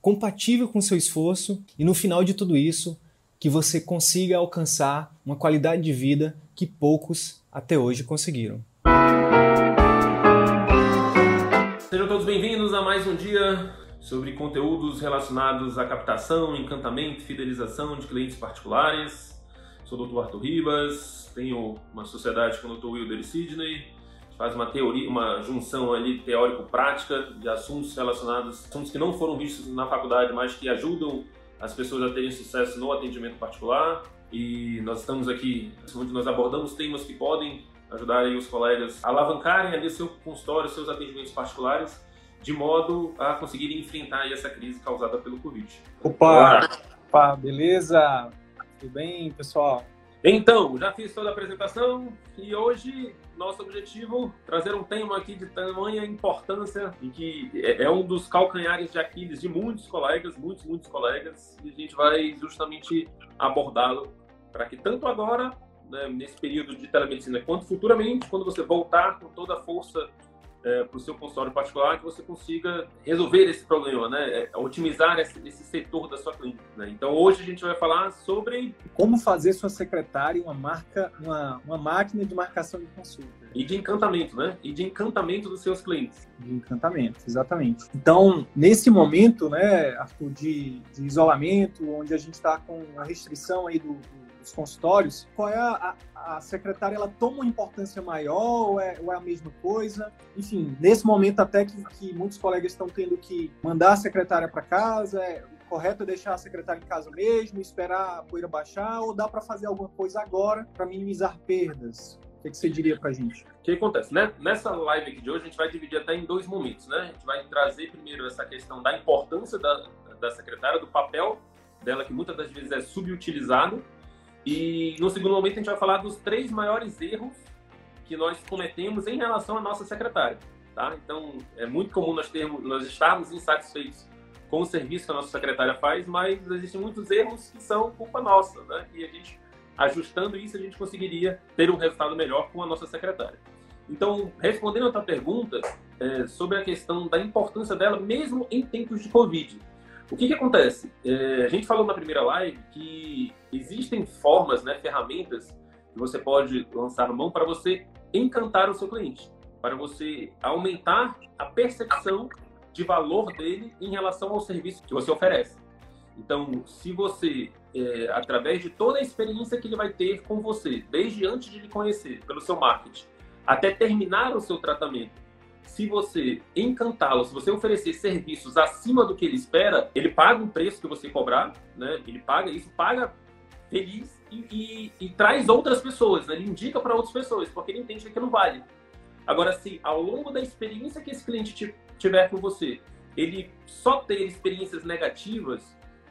compatível com seu esforço e no final de tudo isso, que você consiga alcançar uma qualidade de vida que poucos até hoje conseguiram. Sejam todos bem-vindos a mais um dia sobre conteúdos relacionados à captação, encantamento, fidelização de clientes particulares. Sou o Dr. Arthur Ribas, tenho uma sociedade com o Dr. Wilder Sidney, faz uma teoria, uma junção ali teórico-prática de assuntos relacionados, assuntos que não foram vistos na faculdade, mas que ajudam as pessoas a terem sucesso no atendimento particular. E nós estamos aqui, onde nós abordamos temas que podem ajudar os colegas a alavancarem ali seu consultório, seus atendimentos particulares, de modo a conseguirem enfrentar essa crise causada pelo Covid. Opa, opa beleza? Tudo bem, pessoal? Então, já fiz toda a apresentação e hoje nosso objetivo trazer um tema aqui de tamanha importância e que é, é um dos calcanhares de Aquiles de muitos colegas, muitos, muitos colegas, e a gente vai justamente abordá-lo para que tanto agora, né, nesse período de telemedicina, quanto futuramente, quando você voltar com toda a força é, para o seu consultório particular que você consiga resolver esse problema, né? É, otimizar esse, esse, setor da sua clínica. Né? Então hoje a gente vai falar sobre como fazer sua secretária uma marca, uma, uma máquina de marcação de consulta e de encantamento, né? E de encantamento dos seus clientes. De encantamento, exatamente. Então nesse momento, né, Arthur, de, de isolamento, onde a gente está com a restrição aí do, do os consultórios, qual é a, a, a, secretária, ela toma uma importância maior ou é, ou é a mesma coisa? Enfim, nesse momento até que, que muitos colegas estão tendo que mandar a secretária para casa, é correto deixar a secretária em casa mesmo, esperar a poeira baixar ou dá para fazer alguma coisa agora para minimizar perdas? O que, que, você diria para a gente? O que acontece? Né? Nessa live aqui de hoje, a gente vai dividir até em dois momentos. Né? A gente vai trazer primeiro essa questão da importância da, da secretária, do papel dela, que muitas das vezes é subutilizado, e no segundo momento a gente vai falar dos três maiores erros que nós cometemos em relação à nossa secretária. Tá? Então, é muito comum nós, termos, nós estarmos insatisfeitos com o serviço que a nossa secretária faz, mas existem muitos erros que são culpa nossa, né? E a gente, ajustando isso, a gente conseguiria ter um resultado melhor com a nossa secretária. Então, respondendo a tua pergunta é, sobre a questão da importância dela, mesmo em tempos de Covid. O que, que acontece? É, a gente falou na primeira live que existem formas, né, ferramentas que você pode lançar mão para você encantar o seu cliente, para você aumentar a percepção de valor dele em relação ao serviço que você oferece. Então, se você, é, através de toda a experiência que ele vai ter com você, desde antes de lhe conhecer, pelo seu marketing, até terminar o seu tratamento, se você encantá-lo, se você oferecer serviços acima do que ele espera, ele paga um preço que você cobrar, né? Ele paga isso, paga feliz e, e, e traz outras pessoas, né? Ele indica para outras pessoas, porque ele entende que aquilo vale. Agora, se ao longo da experiência que esse cliente tiver com você, ele só ter experiências negativas,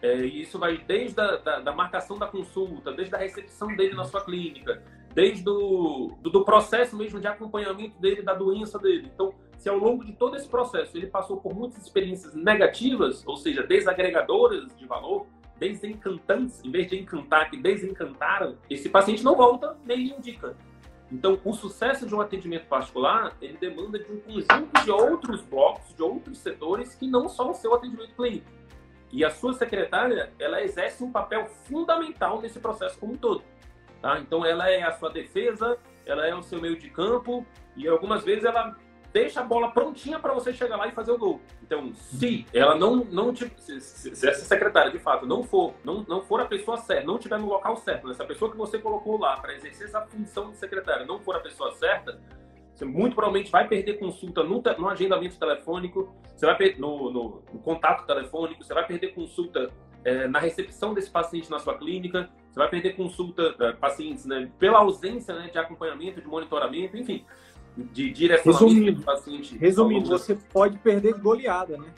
é, e isso vai desde a da, da marcação da consulta, desde a recepção dele na sua clínica, desde do, do, do, processo mesmo de acompanhamento dele, da doença dele. Então, se ao longo de todo esse processo ele passou por muitas experiências negativas, ou seja, desagregadoras de valor, desencantantes, em vez de encantar, que desencantaram, esse paciente não volta nem lhe indica. Então, o sucesso de um atendimento particular, ele demanda de um conjunto de outros blocos, de outros setores, que não só o seu atendimento clínico. E a sua secretária, ela exerce um papel fundamental nesse processo como um todo. Tá? Então ela é a sua defesa, ela é o seu meio de campo e algumas vezes ela deixa a bola prontinha para você chegar lá e fazer o gol. Então, se ela não não te, se, se, essa secretária de fato não for não, não for a pessoa certa, não estiver no local certo, né? essa pessoa que você colocou lá para exercer essa função de secretária não for a pessoa certa, você muito provavelmente vai perder consulta no, no agendamento telefônico, você vai perder no, no, no, contato telefônico, você vai perder consulta é, na recepção desse paciente na sua clínica, você vai perder consulta é, pacientes né, pela ausência né, de acompanhamento, de monitoramento, enfim, de direcionamento do paciente. Resumindo, você pode perder goleada, né?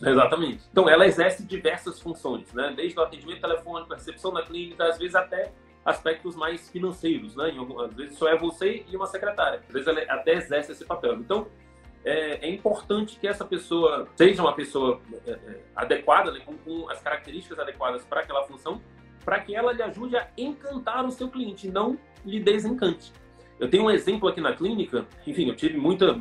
Exatamente. Então, ela exerce diversas funções, né? Desde o atendimento telefônico, a recepção da clínica, às vezes até aspectos mais financeiros, né? Às vezes só é você e uma secretária. Às vezes ela até exerce esse papel. Então, é, é importante que essa pessoa seja uma pessoa é, é, adequada, né? com, com as características adequadas para aquela função, para que ela lhe ajude a encantar o seu cliente, não lhe desencante. Eu tenho um exemplo aqui na clínica, enfim, eu tive muita.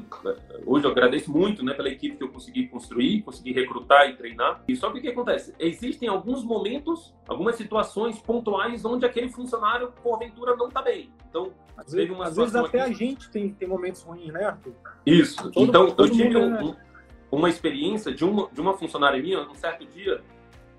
Hoje eu agradeço muito né, pela equipe que eu consegui construir, consegui recrutar e treinar. E só que o que acontece? Existem alguns momentos, algumas situações pontuais onde aquele funcionário, porventura, não está bem. Então, às vezes, uma às vezes até aqui... a gente tem, tem momentos ruins, né, Arthur? Isso. Todo, então, todo eu tive um, um, uma experiência de uma, de uma funcionária minha, um certo dia,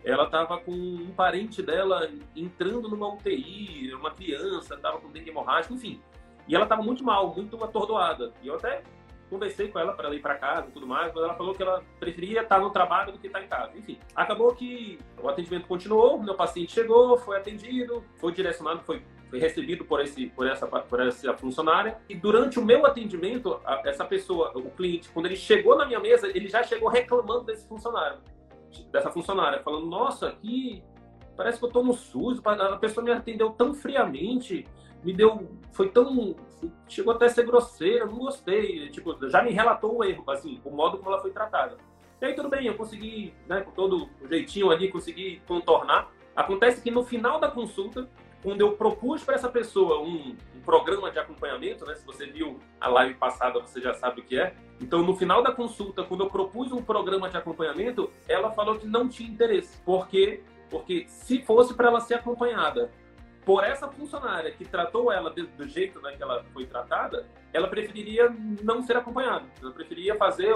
ela estava com um parente dela entrando numa UTI, uma criança, estava com dengue hemorrágico, enfim. E ela estava muito mal, muito atordoada. E eu até conversei com ela para ela ir para casa e tudo mais, mas ela falou que ela preferia estar no trabalho do que estar em casa. Enfim, acabou que o atendimento continuou, meu paciente chegou, foi atendido, foi direcionado, foi, foi recebido por, esse, por, essa, por essa funcionária. E durante o meu atendimento, a, essa pessoa, o cliente, quando ele chegou na minha mesa, ele já chegou reclamando desse funcionário, dessa funcionária, falando: Nossa, aqui parece que eu estou no SUS, a pessoa me atendeu tão friamente me deu. Foi tão. Chegou até a ser grosseira, não gostei. Tipo, já me relatou o erro, assim, o modo como ela foi tratada. E aí tudo bem, eu consegui, né, com todo o jeitinho ali, consegui contornar. Acontece que no final da consulta, quando eu propus para essa pessoa um, um, programa de acompanhamento, né? Se você viu a live passada, você já sabe o que é. Então, no final da consulta, quando eu propus um programa de acompanhamento, ela falou que não tinha interesse. Por quê? Porque se fosse para ela ser acompanhada por essa funcionária que tratou ela do jeito né, que ela foi tratada, ela preferiria não ser acompanhada. Ela preferia fazer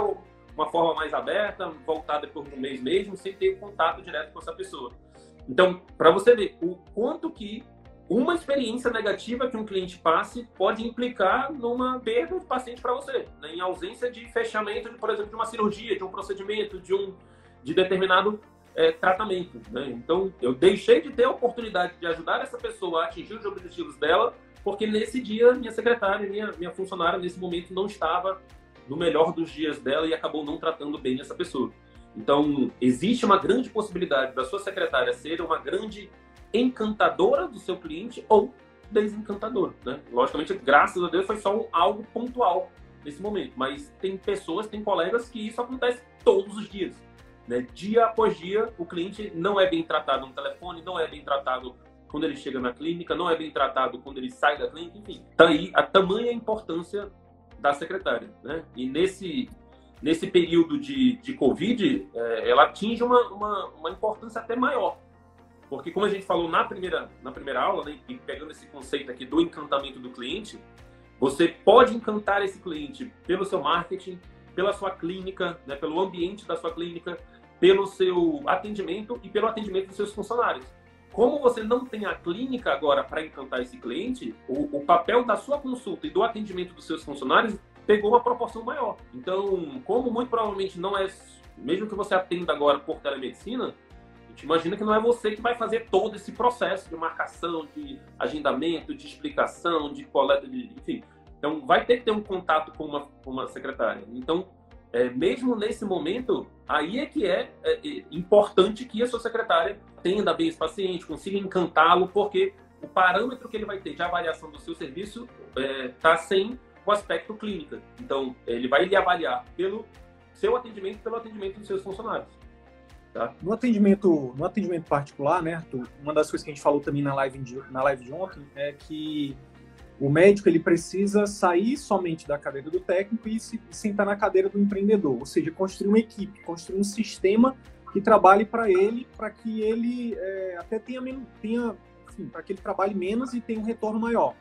uma forma mais aberta, voltar depois de um mês mesmo, sem ter contato direto com essa pessoa. Então, para você ver o quanto que uma experiência negativa que um cliente passe pode implicar numa perda de paciente para você, né? em ausência de fechamento, de, por exemplo, de uma cirurgia, de um procedimento, de um de determinado é, tratamento. Né? Então, eu deixei de ter a oportunidade de ajudar essa pessoa a atingir os objetivos dela, porque nesse dia, minha secretária, minha, minha funcionária, nesse momento, não estava no melhor dos dias dela e acabou não tratando bem essa pessoa. Então, existe uma grande possibilidade da sua secretária ser uma grande encantadora do seu cliente ou desencantadora. Né? Logicamente, graças a Deus, foi só um, algo pontual nesse momento, mas tem pessoas, tem colegas que isso acontece todos os dias. Né? Dia após dia, o cliente não é bem tratado no telefone, não é bem tratado quando ele chega na clínica, não é bem tratado quando ele sai da clínica, enfim. Tá aí a tamanha importância da secretária, né? E nesse nesse período de, de Covid, é, ela atinge uma, uma, uma, importância até maior. Porque, como a gente falou na primeira, na primeira aula, né, e pegando esse conceito aqui do encantamento do cliente, você pode encantar esse cliente pelo seu marketing, pela sua clínica, né, pelo ambiente da sua clínica, pelo seu atendimento e pelo atendimento dos seus funcionários. Como você não tem a clínica agora para encantar esse cliente, o, o, papel da sua consulta e do atendimento dos seus funcionários pegou uma proporção maior. Então, como muito provavelmente não é, mesmo que você atenda agora por telemedicina, a gente imagina que não é você que vai fazer todo esse processo de marcação, de agendamento, de explicação, de coleta, de, enfim. Então, vai ter que ter um contato com uma, com uma secretária. Então, é, mesmo nesse momento, aí é que é, é, é, importante que a sua secretária atenda bem esse paciente, consiga encantá-lo, porque o parâmetro que ele vai ter de avaliação do seu serviço está é, sem o aspecto clínica. Então, ele vai lhe avaliar pelo seu atendimento pelo atendimento dos seus funcionários. Tá? No atendimento, no atendimento particular, né, Arthur, uma das coisas que a gente falou também na live de, na live de ontem é que o médico ele precisa sair somente da cadeira do técnico e se sentar na cadeira do empreendedor, ou seja, construir uma equipe, construir um sistema que trabalhe para ele, para que ele é, até tenha, tenha para que ele trabalhe menos e tenha um retorno maior,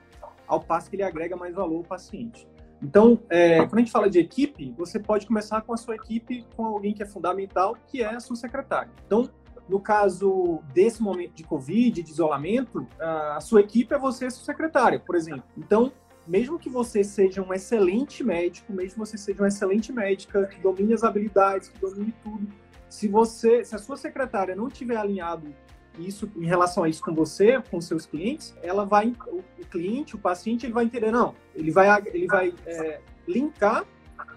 ao passo que ele agrega mais valor ao paciente. Então, é, quando a gente fala de equipe, você pode começar com a sua equipe, com alguém que é fundamental, que é a sua secretária. Então, no caso desse momento de Covid, de isolamento, a sua equipe é você e sua secretária, por exemplo. Então, mesmo que você seja um excelente médico, mesmo que você seja uma excelente médica, que domine as habilidades, que domine tudo, se você, se a sua secretária não tiver alinhado isso em relação a isso com você, com seus clientes, ela vai, o, cliente, o paciente, ele vai entender, não, ele vai, ele vai é, linkar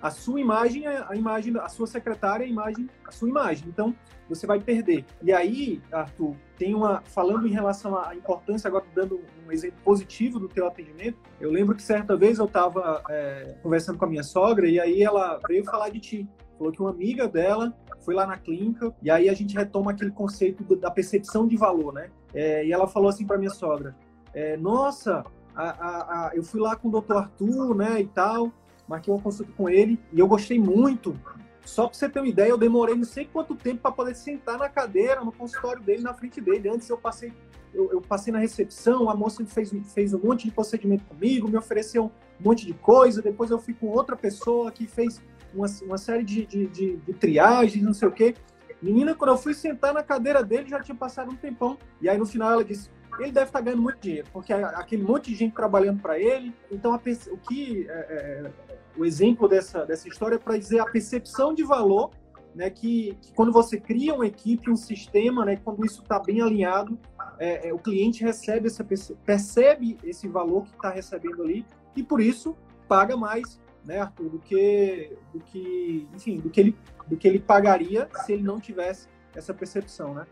a sua imagem é a imagem, a sua secretária é a imagem, a sua imagem. Então, você vai perder. E aí, Arthur, tem uma falando em relação à importância agora dando um exemplo positivo do teu atendimento. Eu lembro que certa vez eu estava é, conversando com a minha sogra e aí ela veio falar de ti. Falou que uma amiga dela foi lá na clínica e aí a gente retoma aquele conceito da percepção de valor, né? É, e ela falou assim para minha sogra: é, Nossa, a, a, a, eu fui lá com o doutor Arthur, né, e tal, marquei uma consulta com ele e eu gostei muito só para você ter uma ideia, eu demorei não sei quanto tempo para poder sentar na cadeira, no consultório dele, na frente dele. Antes eu passei, eu, eu, passei na recepção, a moça fez, fez um monte de procedimento comigo, me ofereceu um monte de coisa. Depois eu fui com outra pessoa que fez uma, uma série de, de, de, de triagens, não sei o quê. Menina, quando eu fui sentar na cadeira dele, já tinha passado um tempão. E aí no final ela disse: ele deve estar tá ganhando muito dinheiro, porque aquele monte de gente trabalhando para ele. Então, o que é, é, o exemplo dessa, dessa história é para dizer a percepção de valor, né, que, que, quando você cria uma equipe, um sistema, né, quando isso está bem alinhado, é, é, o cliente recebe essa, percebe esse valor que está recebendo ali e por isso paga mais, né, Arthur, do que, do que, enfim, do que ele, do que ele pagaria se ele não tivesse essa percepção, né?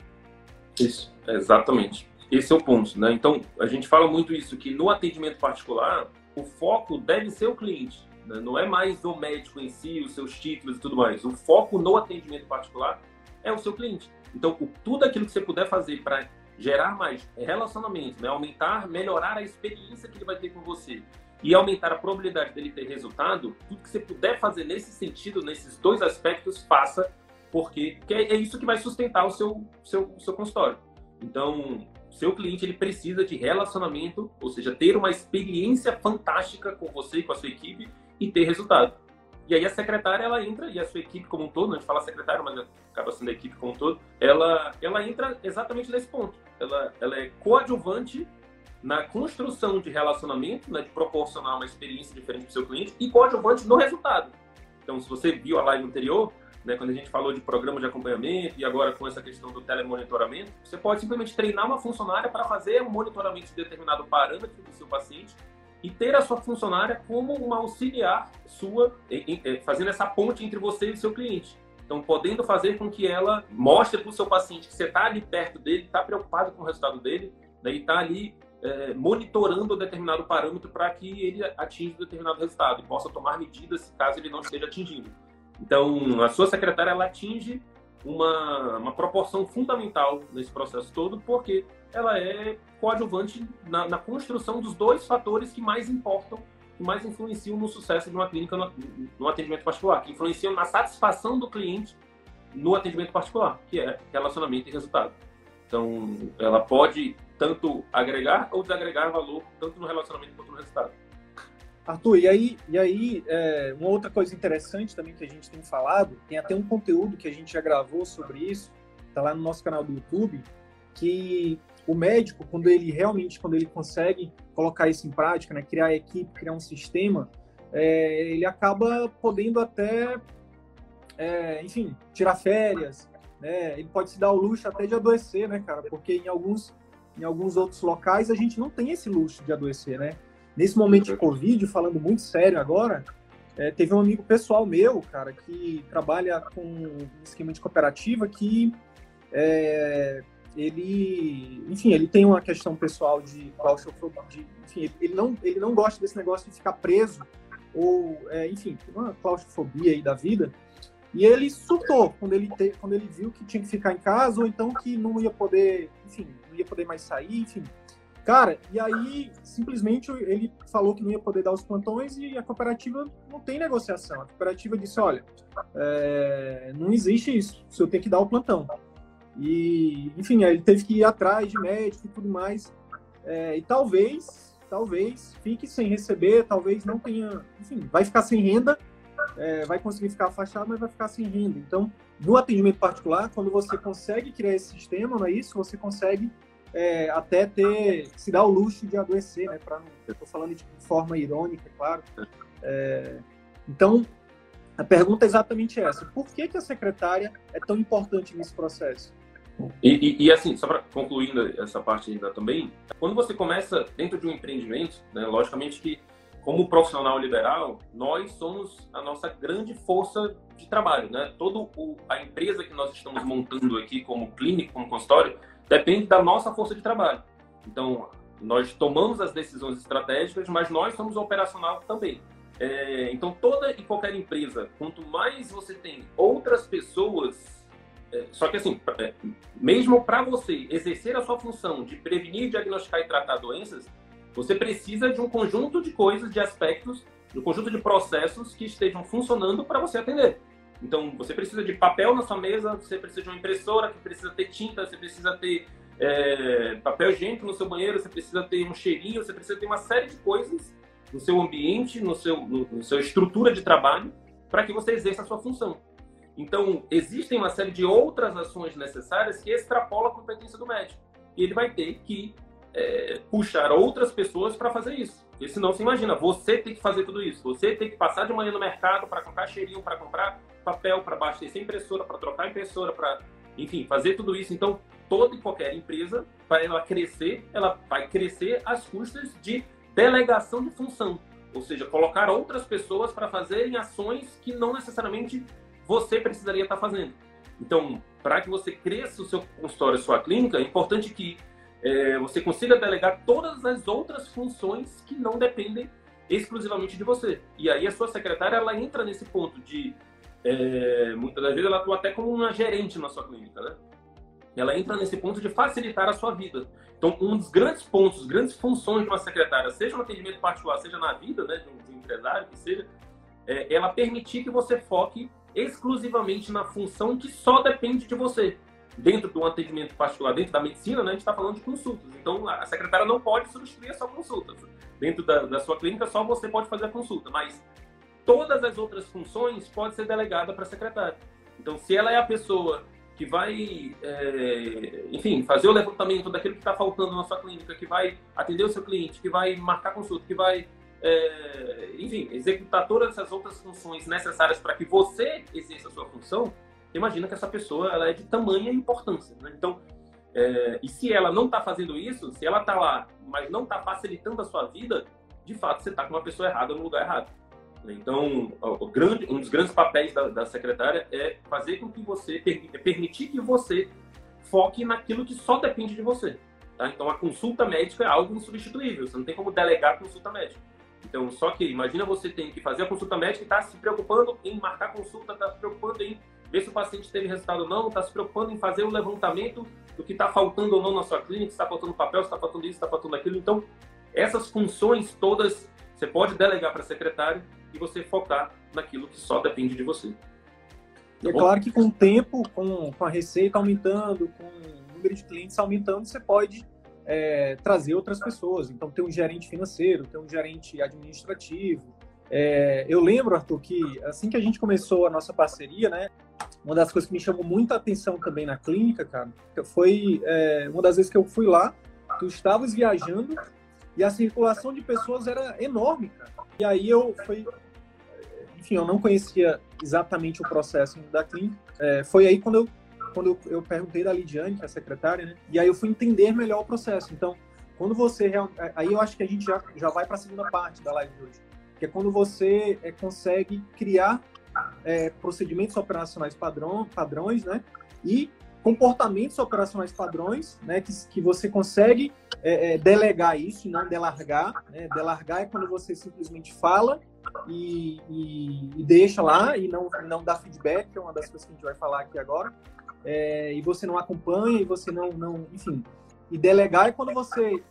Isso, exatamente. Esse é o ponto, né? Então, a gente fala muito isso, que no atendimento particular, o foco deve ser o cliente. Né? Não é mais o médico em si, os seus títulos e tudo mais. O foco no atendimento particular é o seu cliente. Então, o, tudo aquilo que você puder fazer para gerar mais relacionamento, né? aumentar, melhorar a experiência que ele vai ter com você e aumentar a probabilidade dele ter resultado, tudo que você puder fazer nesse sentido, nesses dois aspectos, faça, porque, é isso que vai sustentar o seu, seu, seu consultório. Então, seu cliente ele precisa de relacionamento, ou seja, ter uma experiência fantástica com você e com a sua equipe e ter resultado. E aí a secretária ela entra e a sua equipe como um todo, a gente fala secretária, mas acaba sendo a equipe como um todo, ela ela entra exatamente nesse ponto. Ela ela é coadjuvante na construção de relacionamento, né, de proporcionar uma experiência diferente para o seu cliente e coadjuvante no resultado. Então, se você viu a live anterior, né, quando a gente falou de programa de acompanhamento e agora com essa questão do telemonitoramento, você pode simplesmente treinar uma funcionária para fazer um monitoramento de determinado parâmetro do seu paciente e ter a sua funcionária como uma auxiliar sua, fazendo essa ponte entre você e seu cliente. Então, podendo fazer com que ela mostre para o seu paciente que você está ali perto dele, está preocupado com o resultado dele, né, e está ali é, monitorando determinado parâmetro para que ele atinja determinado resultado e possa tomar medidas caso ele não esteja atingindo. Então, a sua secretária ela atinge uma, uma proporção fundamental nesse processo todo, porque ela é coadjuvante na, na, construção dos dois fatores que mais importam, que mais influenciam no sucesso de uma clínica no, no atendimento particular, que influenciam na satisfação do cliente no atendimento particular, que é relacionamento e resultado. Então, ela pode tanto agregar ou desagregar valor, tanto no relacionamento quanto no resultado. Arthur, e aí, e aí é, uma outra coisa interessante também que a gente tem falado, tem até um conteúdo que a gente já gravou sobre isso, está lá no nosso canal do YouTube, que o médico, quando ele realmente, quando ele consegue colocar isso em prática, né, criar equipe, criar um sistema, é, ele acaba podendo até, é, enfim, tirar férias, né, ele pode se dar o luxo até de adoecer, né, cara, porque em alguns, em alguns outros locais a gente não tem esse luxo de adoecer, né, Nesse momento de Covid, falando muito sério agora, é, teve um amigo pessoal meu, cara, que trabalha com um esquema de cooperativa que é, ele, enfim, ele tem uma questão pessoal de claustrofobia, de, enfim, ele não, ele não gosta desse negócio de ficar preso ou, é, enfim, uma claustrofobia aí da vida. E ele surtou quando ele, te, quando ele viu que tinha que ficar em casa ou então que não ia poder, enfim, não ia poder mais sair, enfim. Cara, e aí simplesmente ele falou que não ia poder dar os plantões e a cooperativa não tem negociação. A cooperativa disse: olha, é, não existe isso, o senhor tem que dar o plantão. E, enfim, ele teve que ir atrás de médico e tudo mais. É, e talvez, talvez fique sem receber, talvez não tenha, enfim, vai ficar sem renda, é, vai conseguir ficar afastado, mas vai ficar sem renda. Então, no atendimento particular, quando você consegue criar esse sistema, não é isso? Você consegue é, até ter se dar o luxo de adoecer, né? Pra, estou falando de forma irônica, é claro. É, então, a pergunta é exatamente essa: por que, que a secretária é tão importante nesse processo? E, e, e assim, só para concluindo essa parte ainda também, quando você começa dentro de um empreendimento, né, logicamente que como profissional liberal, nós somos a nossa grande força de trabalho, né? Todo o, a empresa que nós estamos montando aqui como clínica, como consultório, depende da nossa força de trabalho. Então, nós tomamos as decisões estratégicas, mas nós somos operacional também. É, então, toda e qualquer empresa, quanto mais você tem outras pessoas, é, só que assim, é, mesmo para você exercer a sua função de prevenir, diagnosticar e tratar doenças, você precisa de um conjunto de coisas, de aspectos, de um conjunto de processos que estejam funcionando para você atender. Então, você precisa de papel na sua mesa, você precisa de uma impressora que precisa ter tinta, você precisa ter é, papel higiênico no seu banheiro, você precisa ter um cheirinho, você precisa ter uma série de coisas no seu ambiente, no seu, no, no sua estrutura de trabalho, para que você exerça a sua função. Então, existem uma série de outras ações necessárias que extrapolam a competência do médico. E ele vai ter que é, puxar outras pessoas para fazer isso. Porque senão, você imagina, você tem que fazer tudo isso. Você tem que passar de manhã no mercado para comprar cheirinho, para comprar papel, para abastecer impressora, para trocar impressora, para, enfim, fazer tudo isso. Então, toda e qualquer empresa, para ela crescer, ela vai crescer às custas de delegação de função. Ou seja, colocar outras pessoas para fazerem ações que não necessariamente você precisaria estar fazendo. Então, para que você cresça o seu consultório, a sua clínica, é importante que é, você consiga delegar todas as outras funções que não dependem exclusivamente de você. E aí a sua secretária ela entra nesse ponto de é, muitas das vezes ela atua até como uma gerente na sua clínica, né? Ela entra nesse ponto de facilitar a sua vida. Então, um dos grandes pontos, grandes funções de uma secretária, seja no atendimento particular, seja na vida né, de, um, empresário, que seja, é ela permitir que você foque exclusivamente na função que só depende de você dentro de um atendimento particular, dentro da medicina, né, a gente está falando de consultas. Então, a secretária não pode substituir a sua consulta. Dentro da, da, sua clínica, só você pode fazer a consulta, mas todas as outras funções podem ser delegadas para a secretária. Então, se ela é a pessoa que vai, é, enfim, fazer o levantamento daquilo que está faltando na sua clínica, que vai atender o seu cliente, que vai marcar consulta, que vai, é, enfim, executar todas essas outras funções necessárias para que você exerça a sua função, imagina que essa pessoa ela é de tamanha importância. Né? Então, é, e se ela não está fazendo isso, se ela está lá, mas não está facilitando a sua vida, de fato você está com uma pessoa errada no lugar errado. Então, o grande, um dos grandes papéis da, da secretária é fazer com que você, é permitir que você foque naquilo que só depende de você. Tá? Então, a consulta médica é algo insubstituível, você não tem como delegar a consulta médica. Então, só que imagina você tem que fazer a consulta médica e está se preocupando em marcar consulta, está se preocupando em ver se o paciente teve resultado ou não, está se preocupando em fazer o levantamento do que está faltando ou não na sua clínica, se está faltando papel, se está faltando isso, se está faltando aquilo. Então, essas funções todas você pode delegar para a secretária e você focar naquilo que só depende de você. Tá é claro que com o tempo, com, com a receita aumentando, com o número de clientes aumentando, você pode é, trazer outras pessoas. Então, ter um gerente financeiro, ter um gerente administrativo. É, eu lembro, Arthur, que assim que a gente começou a nossa parceria, né, uma das coisas que me chamou muita atenção também na clínica, cara, foi é, uma das vezes que eu fui lá, tu estavas viajando e a circulação de pessoas era enorme, cara. E aí eu fui, enfim, eu não conhecia exatamente o processo da clínica. É, foi aí quando eu quando eu, perguntei da Lidiane, que é a secretária, né? E aí eu fui entender melhor o processo. Então, quando você aí eu acho que a gente já já vai para a segunda parte da live de hoje, que é quando você é, consegue criar é, procedimentos operacionais padrão, padrões, né? E comportamentos operacionais padrões, né, que, que você consegue é, é, delegar isso e não delargar. Né? Delargar é quando você simplesmente fala e, e, e, deixa lá e não, não dá feedback, que é uma das coisas que a gente vai falar aqui agora. É, e você não acompanha e você não, não, enfim. E delegar é quando você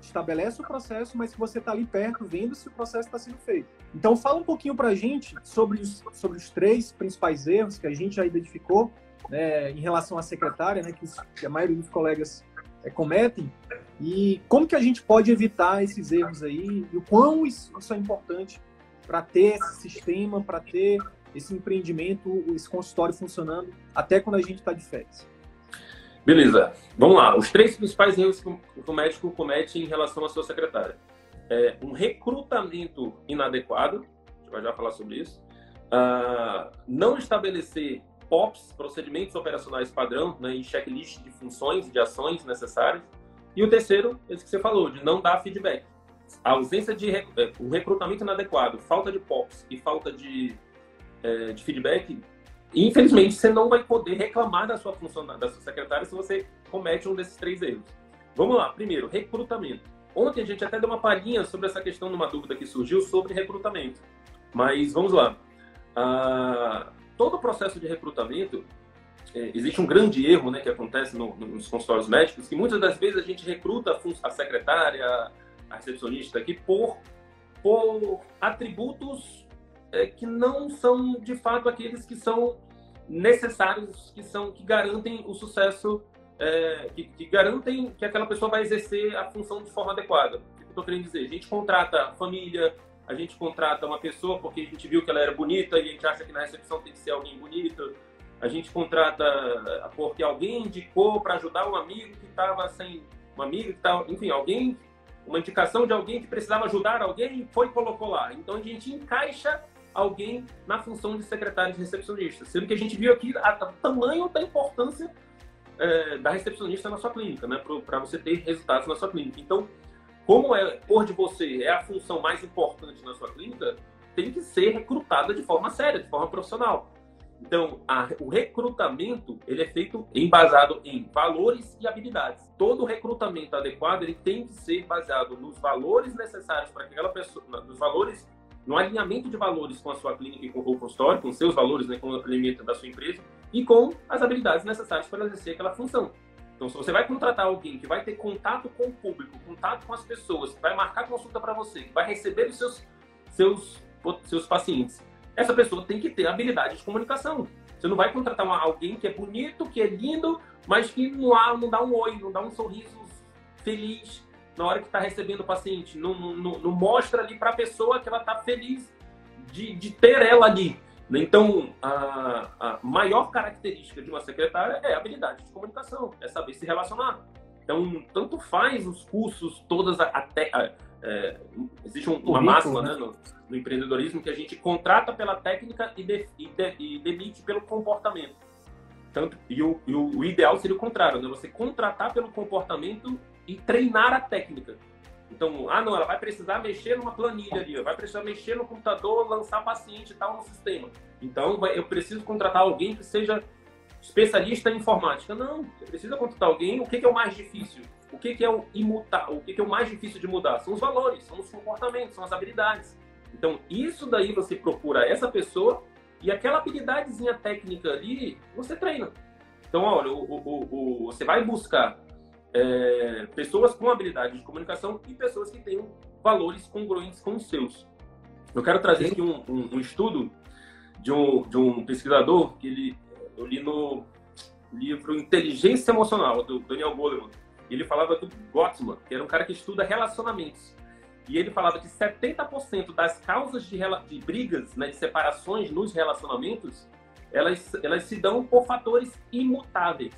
estabelece o processo, mas que você está ali perto, vendo se o processo está sendo feito. Então, fala um pouquinho para a gente sobre os, sobre os três principais erros que a gente já identificou né, em relação à secretária, né, que a maioria dos colegas é, cometem, e como que a gente pode evitar esses erros aí, e o quão isso, isso é importante para ter esse sistema, para ter esse empreendimento, esse consultório funcionando, até quando a gente está de férias. Beleza, vamos lá. Os três principais erros que o médico comete em relação à sua secretária. É um recrutamento inadequado, a gente vai já falar sobre isso. Uh, não estabelecer POPs, procedimentos operacionais padrão, né, e checklist de funções, de ações necessárias. E o terceiro, esse que você falou, de não dar feedback. a ausência de é, o recrutamento inadequado, falta de POPs e falta de, é, de feedback, infelizmente você não vai poder reclamar da sua função da sua secretária se você comete um desses três erros. Vamos lá, primeiro, recrutamento. Ontem a gente até deu uma palhinha sobre essa questão numa dúvida que surgiu sobre recrutamento. Mas vamos lá. Ah, todo o processo de recrutamento, é, existe um grande erro né, que acontece no, nos consultórios médicos, que muitas das vezes a gente recruta a secretária, a recepcionista aqui, por, por atributos é, que não são de fato aqueles que são necessários, que são que garantem o sucesso, é, que, que, garantem que aquela pessoa vai exercer a função de forma adequada. O que eu estou querendo dizer? A gente contrata família, a gente contrata uma pessoa porque a gente viu que ela era bonita e a gente acha que na recepção tem que ser alguém bonito. A gente contrata porque alguém indicou para ajudar um amigo que estava sem um amigo que enfim, alguém uma indicação de alguém que precisava ajudar alguém, foi e colocou lá. Então a gente encaixa alguém na função de secretário de recepcionista, sendo que a gente viu aqui o tamanho da importância é, da recepcionista na sua clínica, né, para você ter resultados na sua clínica. Então, como é por de você é a função mais importante na sua clínica, tem que ser recrutada de forma séria, de forma profissional. Então, a, o recrutamento ele é feito embasado em valores e habilidades. Todo recrutamento adequado ele tem que ser baseado nos valores necessários para que aquela pessoa, nos valores, no alinhamento de valores com a sua clínica e com o consultório, com seus valores, né, com o alinhamento da sua empresa e com as habilidades necessárias para exercer aquela função. Então, se você vai contratar alguém que vai ter contato com o público, contato com as pessoas, que vai marcar consulta para você, que vai receber os seus, seus, seus pacientes, essa pessoa tem que ter habilidade de comunicação. Você não vai contratar uma, alguém que é bonito, que é lindo, mas que não, não dá um oi, não dá um sorriso feliz na hora que está recebendo o paciente. Não, não, não mostra ali para a pessoa que ela está feliz de, de ter ela ali. Então, a, a, maior característica de uma secretária é a habilidade de comunicação, é saber se relacionar. Então, tanto faz os cursos, todas até. É, existe um, uma máxima né, no, no, empreendedorismo que a gente contrata pela técnica e, de, e, de, e demite pelo comportamento. Tanto, e o, e o, o, ideal seria o contrário, né? Você contratar pelo comportamento e treinar a técnica. Então, ah, não, ela vai precisar mexer numa planilha ali, vai precisar mexer no computador, lançar paciente e tal no sistema. Então, eu preciso contratar alguém que seja especialista em informática. Não, você precisa contratar alguém. O que, que é o mais difícil? O que, que é o imutar? O que, que é o mais difícil de mudar? São os valores, são os comportamentos, são as habilidades. Então, isso daí você procura essa pessoa e aquela habilidadezinha técnica ali, você treina. Então, olha, o, o, o, você vai buscar é, pessoas com habilidade de comunicação e pessoas que tenham valores congruentes com os seus. Eu quero trazer aqui um, um, um estudo de um, de um pesquisador que ele eu li no livro Inteligência Emocional, do Daniel Goleman. Ele falava do Gottman, que era um cara que estuda relacionamentos. E ele falava que 70% das causas de, de brigas, né, de separações nos relacionamentos, elas, elas se dão por fatores imutáveis.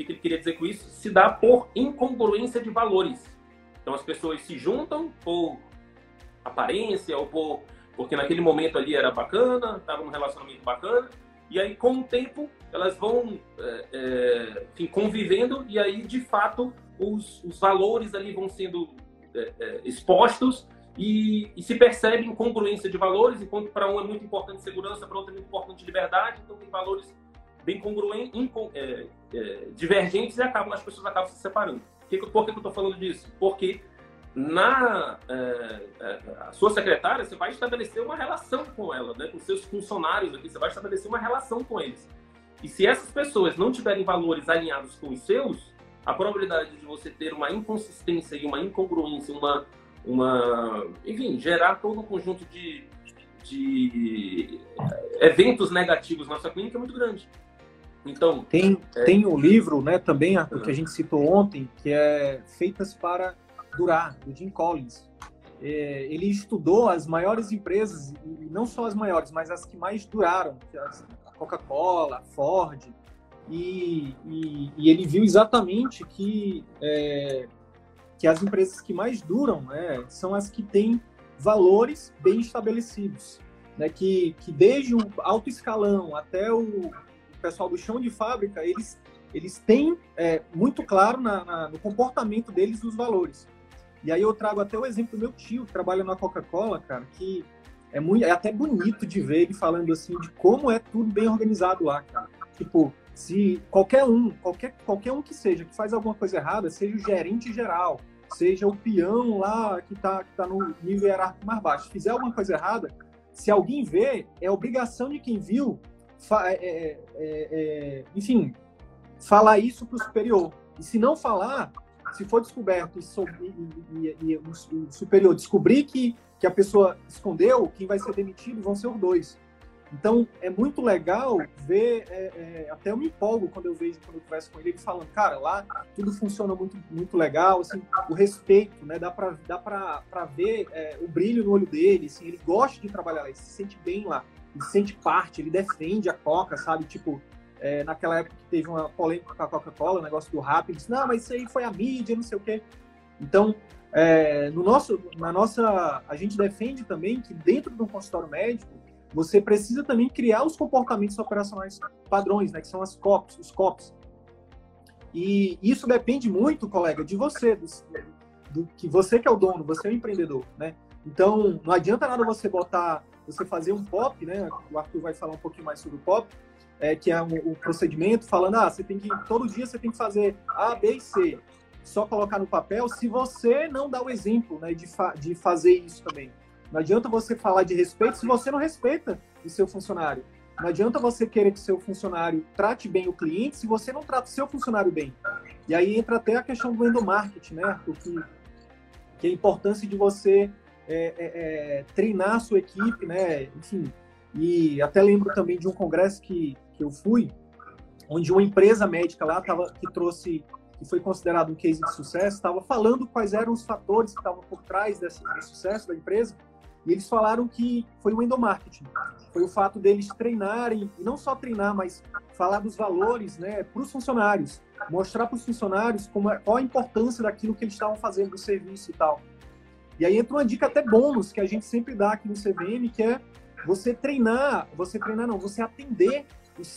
Que, que ele queria dizer com isso? Se dá por incongruência de valores. Então as pessoas se juntam por aparência ou por porque naquele momento ali era bacana, estava num relacionamento bacana, e aí, com o tempo, elas vão é, é, enfim, convivendo e aí, de fato, os, os valores ali vão sendo é expostos e, e, se percebe incongruência de valores, enquanto para um é muito importante segurança, para outro é muito importante liberdade, então tem valores bem congruentes, é, é, divergentes e acabam, as pessoas acabam se separando. Que, por que eu estou falando disso? Porque na é, é, sua secretária, você vai estabelecer uma relação com ela, né? com seus funcionários aqui, você vai estabelecer uma relação com eles. E se essas pessoas não tiverem valores alinhados com os seus, a probabilidade de você ter uma inconsistência e uma incongruência, uma, uma enfim, gerar todo um conjunto de, de é, eventos negativos na sua clínica é muito grande. Então tem é... tem o um livro, né, também Arthur, que a gente citou ontem, que é feitas para durar, do Jim Collins. É, ele estudou as maiores empresas, e não só as maiores, mas as que mais duraram, a Coca-Cola, a Ford, e, e, e, ele viu exatamente que, é, que as empresas que mais duram né, são as que têm valores bem estabelecidos, né, que, que desde o alto escalão até o, o pessoal do chão de fábrica, eles, eles têm é, muito claro na, na, no comportamento deles os valores. E aí eu trago até o exemplo do meu tio, que trabalha na Coca-Cola, cara, que é, muito, é até bonito de ver ele falando assim de como é tudo bem organizado lá, cara. Tipo, se qualquer um, qualquer, qualquer um que seja, que faz alguma coisa errada, seja o gerente geral, seja o peão lá que está que tá no nível hierárquico mais baixo, fizer alguma coisa errada, se alguém vê, é obrigação de quem viu, é, é, é, é, enfim, falar isso para o superior. E se não falar, se for descoberto e, e, e, e, o superior descobrir que, que a pessoa escondeu, quem vai ser demitido vão ser os dois. Então, é muito legal ver, é, é, até eu me empolgo quando eu vejo, quando eu converso com ele, ele falando, cara, lá tudo funciona muito, muito legal, assim, o respeito, né, dá pra, dá ver é, o brilho no olho dele, assim, ele gosta de trabalhar lá, ele se sente bem lá, ele se sente parte, ele defende a Coca, sabe, tipo, é, naquela época que teve uma polêmica com a Coca-Cola, o negócio do rap, ele disse, não, mas isso aí foi a mídia, não sei o quê. Então, é, no nosso, na nossa, a gente defende também que dentro do consultório médico, você precisa também criar os comportamentos operacionais padrões, né, que são as COPs, os COPs. E isso depende muito, colega, de você, do, do, que você que é o dono, você é o empreendedor, né? Então, não adianta nada você botar, você fazer um POP, né? O Arthur vai falar um pouquinho mais sobre o POP, é, que é o um, um procedimento, falando, ah, você tem que, todo dia você tem que fazer A, B e C. Só colocar no papel, se você não dá o exemplo, né, de, fa de fazer isso também. Não adianta você falar de respeito se você não respeita o seu funcionário. Não adianta você querer que seu funcionário trate bem o cliente se você não trata o seu funcionário bem. E aí entra até a questão do endomarketing, né, Que, que é a importância de você é, é, é, treinar a sua equipe, né? Enfim, e até lembro também de um congresso que, que eu fui, onde uma empresa médica lá tava, que trouxe, que foi considerado um case de sucesso, estava falando quais eram os fatores que estavam por trás desse, desse sucesso da empresa. E eles falaram que foi o endomarketing. Foi o fato deles treinarem, e não só treinar, mas falar dos valores né, para os funcionários. Mostrar para os funcionários como é, qual a importância daquilo que eles estavam fazendo do serviço e tal. E aí entra uma dica até bônus que a gente sempre dá aqui no CVM, que é você treinar, você treinar não, você atender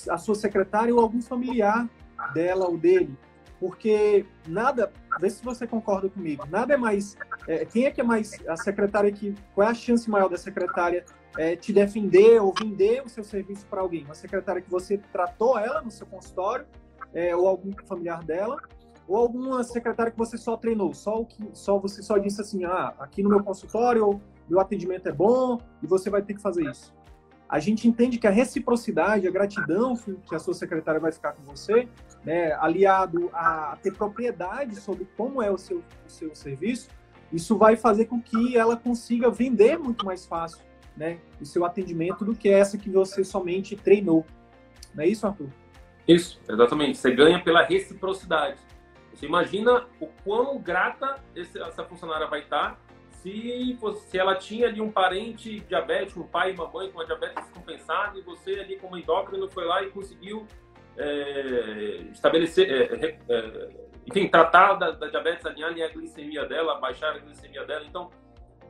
a sua secretária ou algum familiar dela ou dele porque nada, vê se você concorda comigo, nada é mais, é, quem é que é mais, a secretária que, qual é a chance maior da secretária é, te defender ou vender o seu serviço para alguém? Uma secretária que você tratou ela no seu consultório, é, ou algum familiar dela, ou alguma secretária que você só treinou, só o que, só você só disse assim, ah, aqui no meu consultório meu atendimento é bom e você vai ter que fazer isso a gente entende que a reciprocidade, a gratidão que a sua secretária vai ficar com você, né, aliado a ter propriedade sobre como é o seu, o seu serviço, isso vai fazer com que ela consiga vender muito mais fácil né, o seu atendimento do que essa que você somente treinou. Não é isso, Arthur? Isso, exatamente. Você ganha pela reciprocidade. Você imagina o quão grata essa funcionária vai estar se, se ela tinha ali um parente diabético, um pai e uma mãe com uma diabetes descompensada, e você ali como endócrino foi lá e conseguiu é, estabelecer, é, é, enfim, tratar da, da, diabetes, alinhar a glicemia dela, baixar a glicemia dela. Então,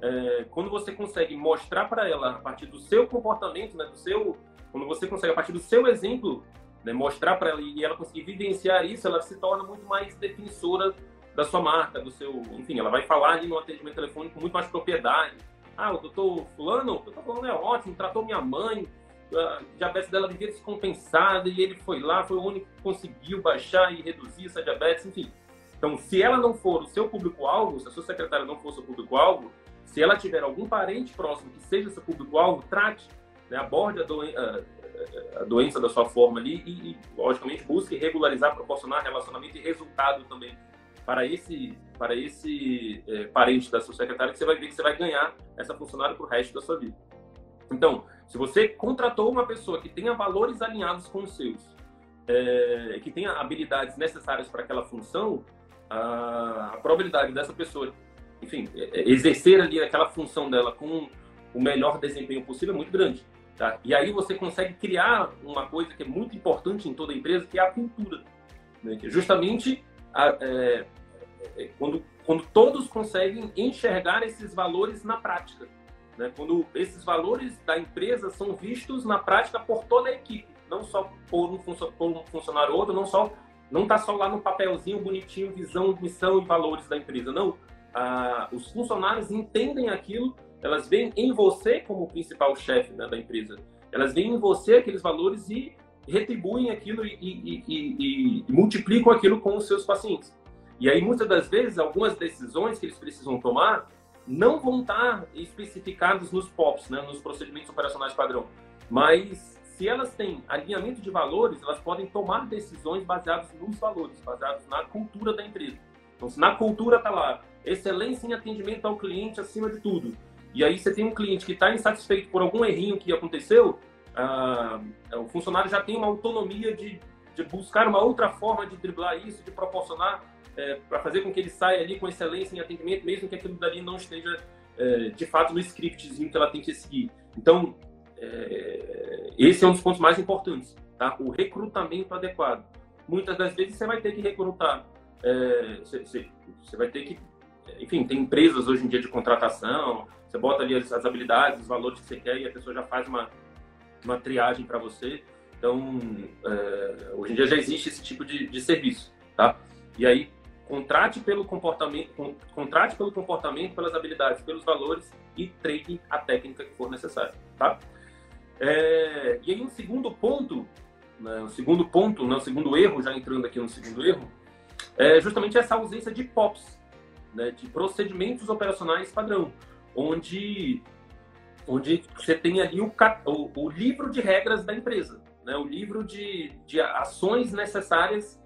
é, quando você consegue mostrar para ela a partir do seu comportamento, né, do seu, quando você consegue a partir do seu exemplo, né, mostrar para ela e ela conseguir vivenciar isso, ela se torna muito mais defensora da sua marca, do seu. Enfim, ela vai falar ali no atendimento telefônico com muito mais propriedade. Ah, o doutor Fulano, o doutor Fulano é ótimo, tratou minha mãe, a diabetes dela vivia descompensada e ele foi lá, foi o único que conseguiu baixar e reduzir essa diabetes, enfim. Então, se ela não for o seu público-alvo, se a sua secretária não for o seu público-alvo, se ela tiver algum parente próximo que seja seu público-alvo, trate, né, aborde a, doen a, a, doença da sua forma ali e, e, logicamente, busque regularizar, proporcionar relacionamento e resultado também para esse, para esse é, parente da sua secretária que você vai ver que você vai ganhar essa funcionária para o resto da sua vida. Então, se você contratou uma pessoa que tenha valores alinhados com os seus, é, que tenha habilidades necessárias para aquela função, a, a, probabilidade dessa pessoa, enfim, é, é, exercer ali aquela função dela com o melhor desempenho possível é muito grande. Tá? E aí você consegue criar uma coisa que é muito importante em toda empresa, que é a cultura. Né? Que é justamente é, é, quando, quando todos conseguem enxergar esses valores na prática. Né? Quando esses valores da empresa são vistos na prática por toda a equipe, não só por um, por um funcionário ou outro, não só não está só lá no papelzinho bonitinho, visão, missão e valores da empresa, não. a, os funcionários entendem aquilo, elas veem em você como o principal chefe né, da empresa. Elas veem em você aqueles valores e retribuem aquilo e, e, e, e, multiplicam aquilo com os seus pacientes. E aí, muitas das vezes, algumas decisões que eles precisam tomar não vão estar especificadas nos POPs, né, nos procedimentos operacionais padrão. Mas, se elas têm alinhamento de valores, elas podem tomar decisões baseadas nos valores, baseadas na cultura da empresa. Então, se na cultura está lá, excelência em atendimento ao cliente acima de tudo, e aí você tem um cliente que está insatisfeito por algum errinho que aconteceu, ah, o funcionário já tem uma autonomia de, de, buscar uma outra forma de driblar isso, de proporcionar é, para fazer com que ele saia ali com excelência em atendimento, mesmo que aquilo dali não esteja é, de fato no scriptzinho que ela tem que seguir. Então, é, esse é um dos pontos mais importantes, tá? O recrutamento adequado. Muitas das vezes você vai ter que recrutar, é, você, você vai ter que, enfim, tem empresas hoje em dia de contratação, você bota ali as, as habilidades, os valores que você quer e a pessoa já faz uma uma triagem para você. Então, é, hoje em dia já existe esse tipo de, de serviço, tá? E aí, contrate pelo comportamento, contrate pelo comportamento, pelas habilidades, pelos valores e treine a técnica que for necessária, tá? É, e aí, um segundo ponto, né, o segundo ponto, né, o segundo erro, já entrando aqui no segundo erro, é justamente essa ausência de POPs, né, de procedimentos operacionais padrão, onde onde você tem ali o, o, o livro de regras da empresa, né? o livro de, de ações necessárias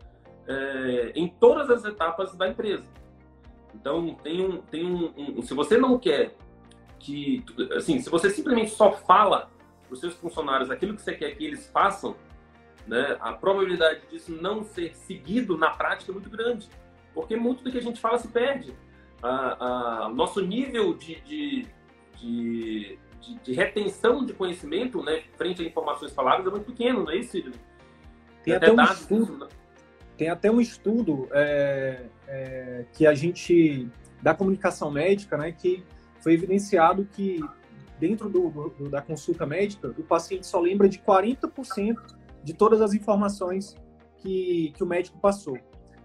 é, em todas as etapas da empresa. Então, tem um, tem um, um, se você não quer que, assim, se você simplesmente só fala para os seus funcionários aquilo que você quer que eles façam, né, a probabilidade disso não ser seguido na prática é muito grande, porque muito do que a gente fala se perde. Nosso nível de, de, de de, de, retenção de conhecimento, né, frente a informações faladas, é muito pequeno, não é isso, Sidney? Tem, até, um estudo, né? tem até um estudo é, é, que a gente, da comunicação médica, né, que foi evidenciado que dentro do, do, da consulta médica, o paciente só lembra de 40% de todas as informações que, que o médico passou.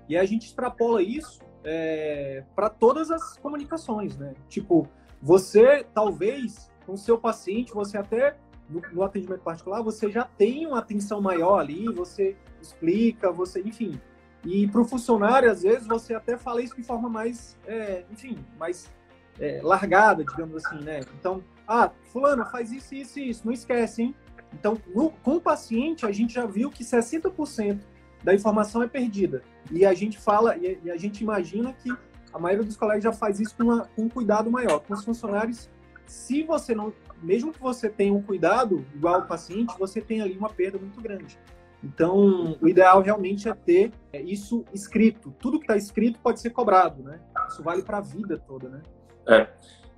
E a gente extrapola isso é, para todas as comunicações, né? Tipo, você talvez com seu paciente, você até no, no, atendimento particular, você já tem uma atenção maior ali, você explica, você, enfim. E para o funcionário, às vezes, você até fala isso de forma mais, é, enfim, mais é, largada, digamos assim, né? Então, ah, fulano, faz isso, isso e isso, não esquece, hein? Então, no, com o paciente, a gente já viu que 60% da informação é perdida. E a gente fala, e, a gente imagina que a maioria dos colegas já faz isso com, uma, com um cuidado maior. Com os funcionários, se você não, mesmo que você tenha um cuidado igual ao paciente, você tem ali uma perda muito grande. Então, o ideal realmente é ter é, isso escrito. Tudo que está escrito pode ser cobrado, né? Isso vale para a vida toda, né? É.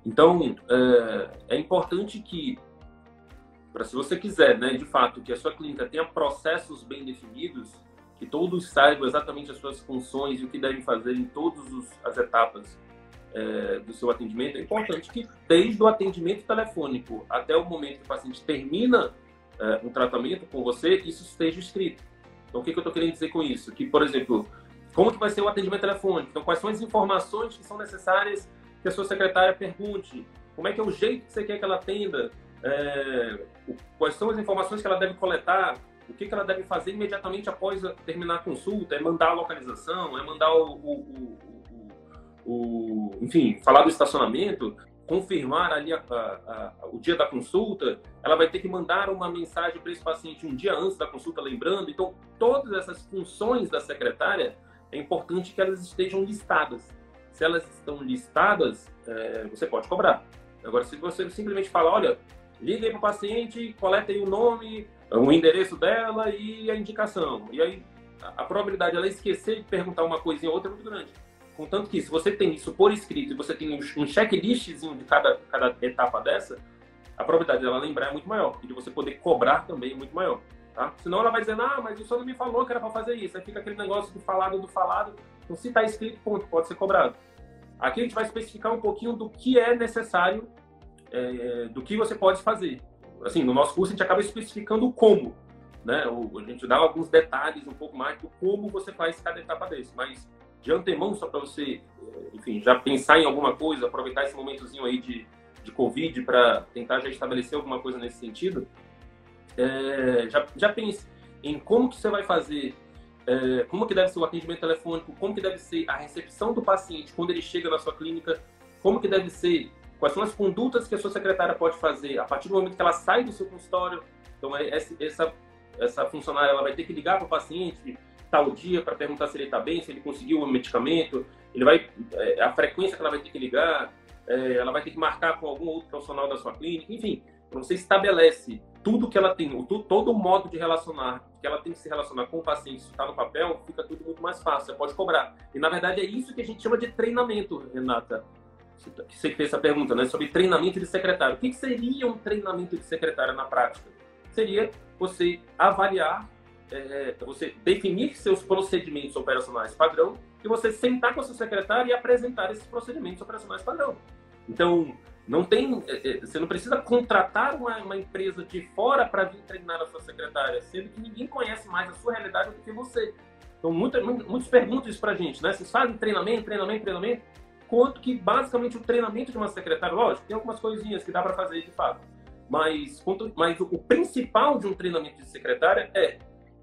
Então, é, é importante que, para se você quiser, né, de fato, que a sua clínica tenha processos bem definidos, que todos saibam exatamente as suas funções e o que devem fazer em todas as etapas é, do seu atendimento, é importante que desde o atendimento telefônico até o momento que o paciente termina é, um tratamento com você, isso esteja escrito. Então, o que, que eu estou querendo dizer com isso? Que, por exemplo, como que vai ser o atendimento telefônico? Então, quais são as informações que são necessárias que a sua secretária pergunte? Como é que é o jeito que você quer que ela atenda? É, quais são as informações que ela deve coletar? O que, que ela deve fazer imediatamente após terminar a consulta? É mandar a localização? É mandar o, o, o, enfim, falar do estacionamento, confirmar ali a, a, a, o dia da consulta, ela vai ter que mandar uma mensagem para esse paciente um dia antes da consulta, lembrando. Então, todas essas funções da secretária, é importante que elas estejam listadas. Se elas estão listadas, é, você pode cobrar. Agora, se você simplesmente fala, olha, liga aí para o paciente, coleta aí o nome, o endereço dela e a indicação. E aí, a, probabilidade de ela esquecer de perguntar uma coisinha ou outra é muito grande. Contanto que, se você tem isso por escrito e você tem um checklistzinho de cada, cada etapa dessa, a probabilidade dela lembrar é muito maior. E de você poder cobrar também é muito maior. Tá? Senão ela vai dizer, ah, mas o senhor não me falou que era para fazer isso. Aí fica aquele negócio do falado do falado. Então, se está escrito, ponto, pode ser cobrado. Aqui a gente vai especificar um pouquinho do que é necessário, é, do que você pode fazer. Assim, no nosso curso a gente acaba especificando o como. Né? O, a gente dá alguns detalhes um pouco mais do como você faz cada etapa desse. Mas de antemão, só para você, enfim, já pensar em alguma coisa, aproveitar esse momentozinho aí de, de Covid para tentar já estabelecer alguma coisa nesse sentido, é, já, já pense em como que você vai fazer, é, como que deve ser o atendimento telefônico, como que deve ser a recepção do paciente quando ele chega na sua clínica, como que deve ser, quais são as condutas que a sua secretária pode fazer a partir do momento que ela sai do seu consultório. Então, é, essa, essa funcionária ela vai ter que ligar para o paciente tal dia para perguntar se ele está bem, se ele conseguiu o medicamento, ele vai, é, a frequência que ela vai ter que ligar, é, ela vai ter que marcar com algum outro profissional da sua clínica, enfim, você estabelece tudo que ela tem, todo o modo de relacionar, que ela tem que se relacionar com o paciente, está no papel, fica tudo muito mais fácil, você pode cobrar. E na verdade é isso que a gente chama de treinamento, Renata. Você que fez essa pergunta, né? Sobre treinamento de secretário. O que seria um treinamento de secretária na prática? Seria você avaliar, é, você definir seus procedimentos operacionais padrão e você sentar com a sua secretária e apresentar esses procedimentos operacionais padrão. Então, não tem, é, é, você não precisa contratar uma, uma empresa de fora para vir treinar a sua secretária, sendo que ninguém conhece mais a sua realidade do que você. Então, muita, muitos perguntam isso para a gente, né? Vocês fazem treinamento, treinamento, treinamento? Quanto que, basicamente, o treinamento de uma secretária, lógico, tem algumas coisinhas que dá para fazer de fato, mas, mas o principal de um treinamento de secretária é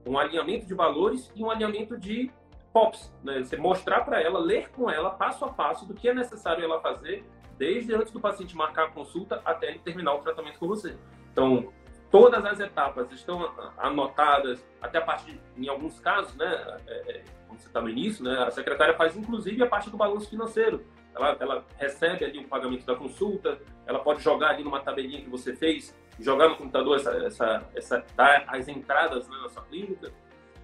um alinhamento de valores e um alinhamento de POPs. Né? Você mostrar para ela, ler com ela, passo a passo, do que é necessário ela fazer desde antes do paciente marcar a consulta até ele terminar o tratamento com você. Então, todas as etapas estão anotadas, até a partir, em alguns casos, né, é, é, quando você está no início, né, a secretária faz inclusive a parte do balanço financeiro. Ela, ela, recebe ali o pagamento da consulta, ela pode jogar ali numa tabelinha que você fez, jogar no computador essa, essa, essa as entradas né, na sua clínica.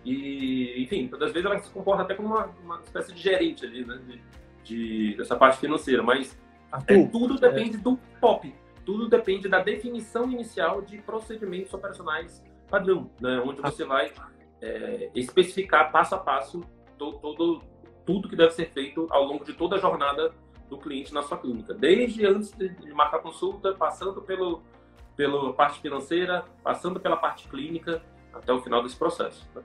E, enfim, todas as vezes ela se comporta até como uma, uma espécie de gerente ali, né, de, de dessa parte financeira, mas Arthur, é, tudo depende é... do POP. Tudo depende da definição inicial de procedimentos operacionais padrão, né? onde você vai é, especificar passo a passo todo, todo, tudo que deve ser feito ao longo de toda a jornada do cliente na sua clínica. Desde antes de marcar consulta, passando pelo, pela parte financeira, passando pela parte clínica, até o final desse processo. Né?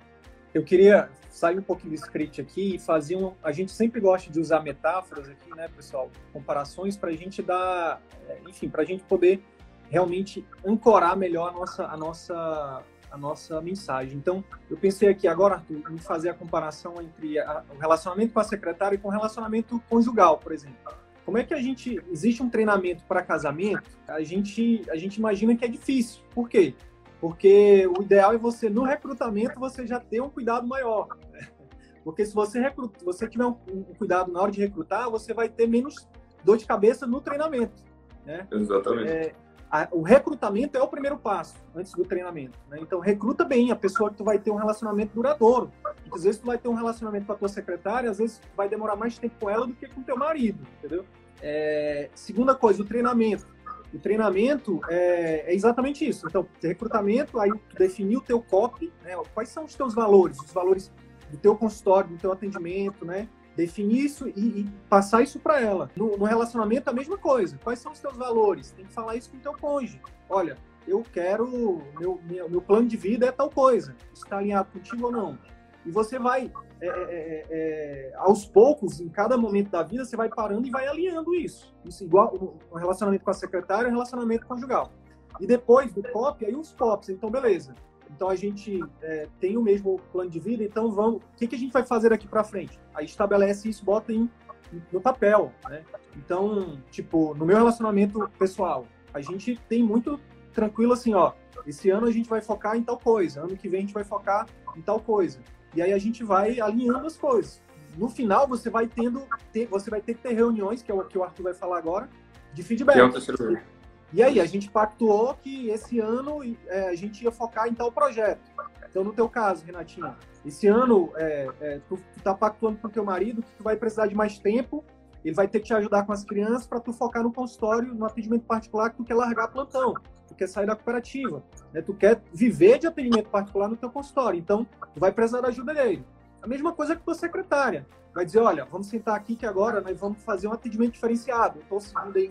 Eu queria sair um pouquinho do script aqui e fazer um. A gente sempre gosta de usar metáforas aqui, né, pessoal? Comparações para a gente dar, é, enfim, para a gente poder realmente ancorar melhor a nossa, a nossa, a nossa mensagem. Então, eu pensei aqui agora, Arthur, em fazer a comparação entre a, o relacionamento com a secretária e com o relacionamento conjugal, por exemplo. Como é que a gente existe um treinamento para casamento? A gente a gente imagina que é difícil. Por quê? Porque o ideal é você, no recrutamento, você já ter um cuidado maior. Né? Porque se você, recruta, você tiver um, um, cuidado na hora de recrutar, você vai ter menos dor de cabeça no treinamento. Né? Exatamente. É, a, o recrutamento é o primeiro passo antes do treinamento. Né? Então, recruta bem a pessoa que tu vai ter um relacionamento duradouro. Às vezes, tu vai ter um relacionamento com a tua secretária, às vezes vai demorar mais tempo com ela do que com teu marido, entendeu? É, segunda coisa, o treinamento. O treinamento é, é, exatamente isso. Então, recrutamento, aí definir o teu copy, né? Quais são os teus valores, os valores do teu consultório, do teu atendimento, né? Definir isso e, e passar isso para ela. No, no, relacionamento, a mesma coisa. Quais são os teus valores? Tem que falar isso com o teu cônjuge. Olha, eu quero, meu, meu, meu plano de vida é tal coisa. Está alinhado contigo ou não? E você vai é é, é, é, aos poucos, em cada momento da vida, você vai parando e vai alinhando isso. Isso igual o relacionamento com a secretária, o relacionamento conjugal. E depois do POP, aí os POPs. Então, beleza. Então a gente é, tem o mesmo plano de vida, então vamos. O que, que a gente vai fazer aqui para frente? Aí estabelece isso, bota em, no papel. Né? Então, tipo, no meu relacionamento pessoal, a gente tem muito tranquilo assim, ó. Esse ano a gente vai focar em tal coisa, ano que vem a gente vai focar em tal coisa. E aí a gente vai alinhando as coisas. No final, você vai tendo, ter, você vai ter que ter reuniões, que é o que o Arthur vai falar agora, de feedback. É e aí, a gente pactuou que esse ano é, a gente ia focar em tal projeto. Então, no teu caso, Renatinha, esse ano é, é, tu, tu tá pactuando com teu marido que tu vai precisar de mais tempo, ele vai ter que te ajudar com as crianças para tu focar no consultório, no atendimento particular que tu quer largar plantão tu quer sair da cooperativa, né? tu quer viver de atendimento particular no teu consultório, então tu vai precisar da ajuda dele. A mesma coisa que tua secretária, vai dizer, olha, vamos sentar aqui que agora nós vamos fazer um atendimento diferenciado. Eu estou seguindo aí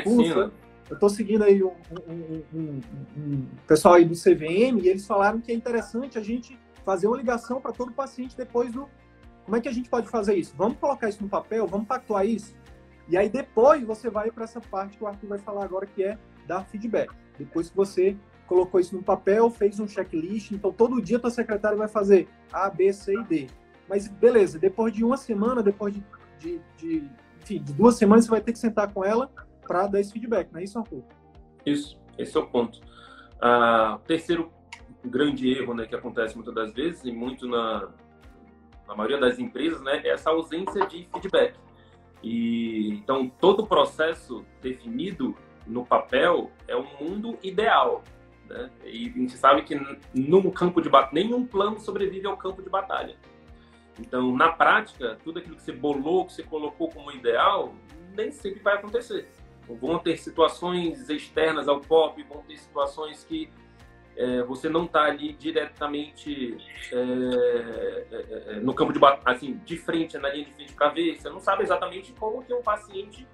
um curso, eu estou seguindo aí um, um, um, um, pessoal aí do CVM e eles falaram que é interessante a gente fazer uma ligação para todo paciente depois do como é que a gente pode fazer isso? Vamos colocar isso no papel, vamos pactuar isso? E aí depois você vai para essa parte que o Arthur vai falar agora, que é dar feedback. Depois que você colocou isso no papel, fez um checklist, então todo dia tua secretária vai fazer A, B, C e D. Mas beleza, depois de uma semana, depois de, de, de, enfim, de duas semanas, você vai ter que sentar com ela para dar esse feedback, não é isso, Arthur? Isso, esse é o ponto. Ah, terceiro grande erro né, que acontece muitas das vezes, e muito na, na maioria das empresas, né, é essa ausência de feedback. E então todo o processo definido no papel é um mundo ideal, né? E a gente sabe que no campo de batalha nenhum plano sobrevive ao campo de batalha. Então, na prática, tudo aquilo que você bolou, que você colocou como ideal, nem sempre vai acontecer. Então, vão ter situações externas ao POP, vão ter situações que é, você não está ali diretamente é, é, é, no campo de assim de frente na linha de frente para ver você não sabe exatamente como que um paciente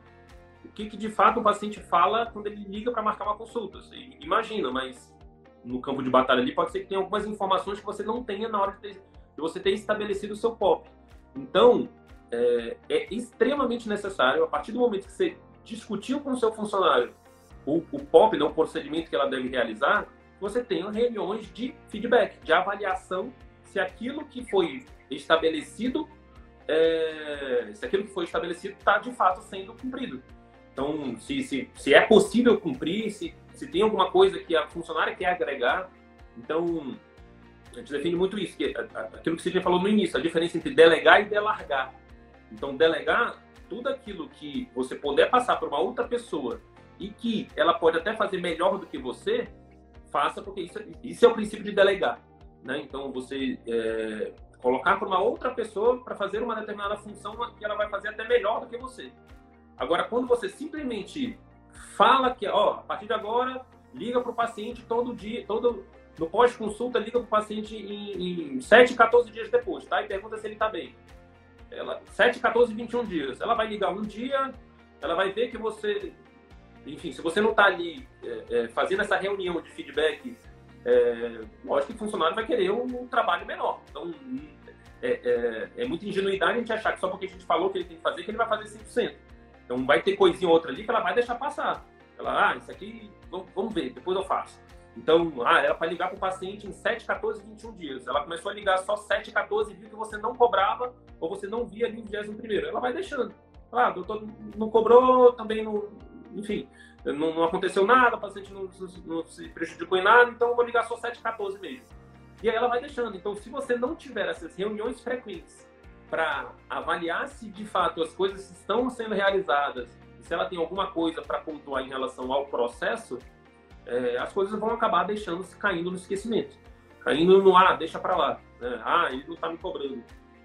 que, que de fato o paciente fala quando ele liga para marcar uma consulta você imagina mas no campo de batalha ali pode ser que tenha algumas informações que você não tenha na hora de, ter, de você ter estabelecido o seu POP então é, é, extremamente necessário a partir do momento que você discutiu com o seu funcionário o, o POP, né, o procedimento que ela deve realizar, você tenha reuniões de feedback, de avaliação se aquilo que foi estabelecido, é, se aquilo que foi estabelecido está de fato sendo cumprido. Então, se, se, se é possível cumprir, se, se tem alguma coisa que a funcionária quer agregar, então a gente define muito isso, que aquilo que você já falou no início, a diferença entre delegar e delargar. Então, delegar tudo aquilo que você puder passar para uma outra pessoa e que ela pode até fazer melhor do que você, faça, porque isso, isso é o princípio de delegar. Né? Então, você é, colocar para uma outra pessoa para fazer uma determinada função que ela vai fazer até melhor do que você. Agora, quando você simplesmente fala que, ó, a partir de agora, liga para o paciente todo dia, todo no pós-consulta, liga para o paciente em, em 7, 14 dias depois, tá? E pergunta se ele está bem. Ela, 7, 14, 21 dias. Ela vai ligar um dia, ela vai ver que você enfim, se você não está ali é, é, fazendo essa reunião de feedback, é, lógico que o funcionário vai querer um, um trabalho menor. Então, é, é, é, muita ingenuidade a gente achar que só porque a gente falou que ele tem que fazer, que ele vai fazer 100%. Então, vai ter coisinha ou outra ali que ela vai deixar passar. Ela, ah, isso aqui, vamos, ver, depois eu faço. Então, ah, era para ligar para o paciente em 7, 14, 21 dias. Ela começou a ligar só 7, 14 e viu que você não cobrava ou você não via ali o 21 primeiro. Ela vai deixando. Ah, doutor não cobrou, também não, enfim, não, não, aconteceu nada, o paciente não, não, se prejudicou em nada, então eu vou ligar só 714 mesmo. E aí ela vai deixando. Então, se você não tiver essas reuniões frequentes para avaliar se de fato as coisas estão sendo realizadas, se ela tem alguma coisa para pontuar em relação ao processo, é, as coisas vão acabar deixando-se caindo no esquecimento. Caindo no, ah, deixa para lá. Né? Ah, ele não está me cobrando.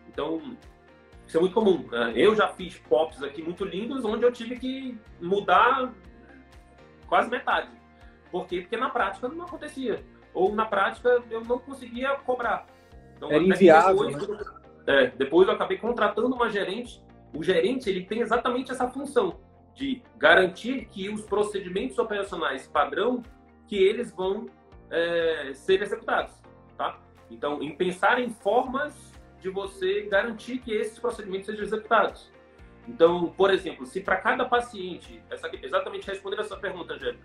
Então, isso é muito comum. Né? Eu já fiz pops aqui muito lindos, onde eu tive que mudar quase metade. Por quê? Porque na prática não acontecia. Ou na prática eu não conseguia cobrar. Então, Era inviável. Depois, né? É, depois eu acabei contratando uma gerente. O gerente ele tem exatamente essa função de garantir que os procedimentos operacionais padrão que eles vão é, ser executados, tá? Então, em pensar em formas de você garantir que esses procedimentos sejam executados. Então, por exemplo, se para cada paciente, essa, exatamente respondendo essa pergunta, Angélica,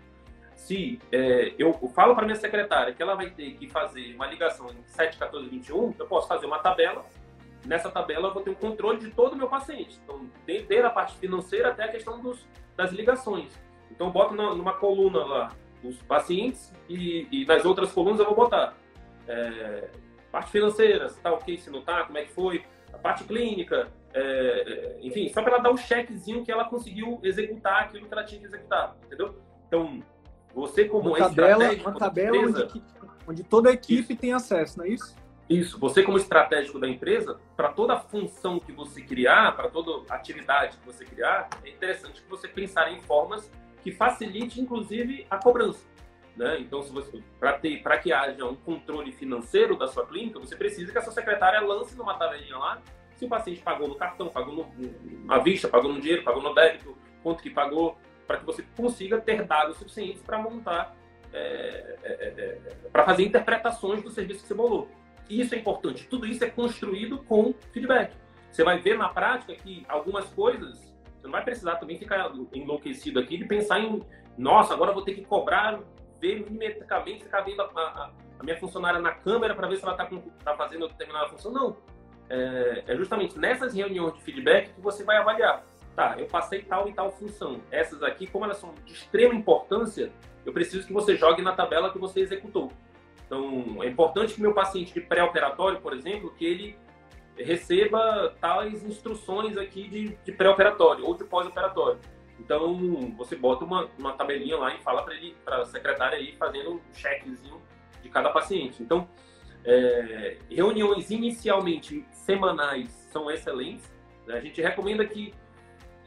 se é, eu falo para minha secretária que ela vai ter que fazer uma ligação em 7, 14, 21, eu posso fazer uma tabela. Nessa tabela eu vou ter um controle de todo o meu paciente. Então, desde a parte financeira até a questão dos, das ligações. Então, eu boto numa coluna lá os pacientes e, e nas outras colunas eu vou botar é, parte financeira, se tá ok, se não tá, como é que foi, a parte clínica, é, é enfim, só para ela dar o um chequezinho que ela conseguiu executar aquilo que ela tinha que executar, entendeu? Então, você como uma tabela, uma tabela onde, onde, toda a equipe isso. tem acesso, não é isso? Isso, você como estratégico da empresa, para toda função que você criar, para toda atividade que você criar, é interessante que você pensar em formas que facilite, inclusive, a cobrança. Né? Então, para que haja um controle financeiro da sua clínica, você precisa que a sua secretária lance numa tabelinha lá se o paciente pagou no cartão, pagou no, à vista, pagou no dinheiro, pagou no débito, quanto que pagou, para que você consiga ter dados suficientes para montar, é, é, é, é para fazer interpretações do serviço que você bolou. Isso é importante. Tudo isso é construído com feedback. você vai ver na prática que algumas coisas, você não vai precisar também ficar enlouquecido aqui de pensar em, nossa, agora vou ter que cobrar, ver milimetricamente, ficar vendo a, a, a minha funcionária na câmera para ver se ela está tá fazendo determinada função. Não. É, é justamente nessas reuniões de feedback que você vai avaliar. Tá, eu passei tal e tal função. Essas aqui, como elas são de extrema importância, eu preciso que você jogue na tabela que você executou. Então, é importante que meu paciente de pré-operatório, por exemplo, que ele receba tais instruções aqui de, de pré-operatório ou de pós-operatório. Então, você bota uma, uma tabelinha lá e fala para ele, para a secretária aí fazendo um checkzinho de cada paciente. Então, é, reuniões inicialmente semanais são excelentes. Né? A gente recomenda que,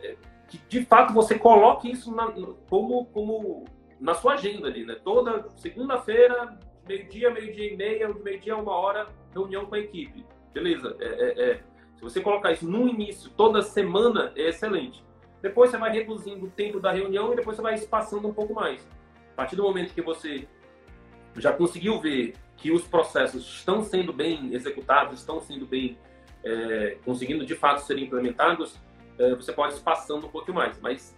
é, que, de fato, você coloque isso na, como, como na sua agenda ali, né? Toda segunda-feira, meio-dia, meio-dia e meia, meio-dia uma hora, reunião com a equipe. Beleza. É, é, é, se você colocar isso no início, toda semana, é excelente. Depois você vai reduzindo o tempo da reunião e depois você vai espaçando um pouco mais. A partir do momento que você já conseguiu ver que os processos estão sendo bem executados, estão sendo bem é, conseguindo de fato ser implementados, é, você pode espaçando um pouco mais. Mas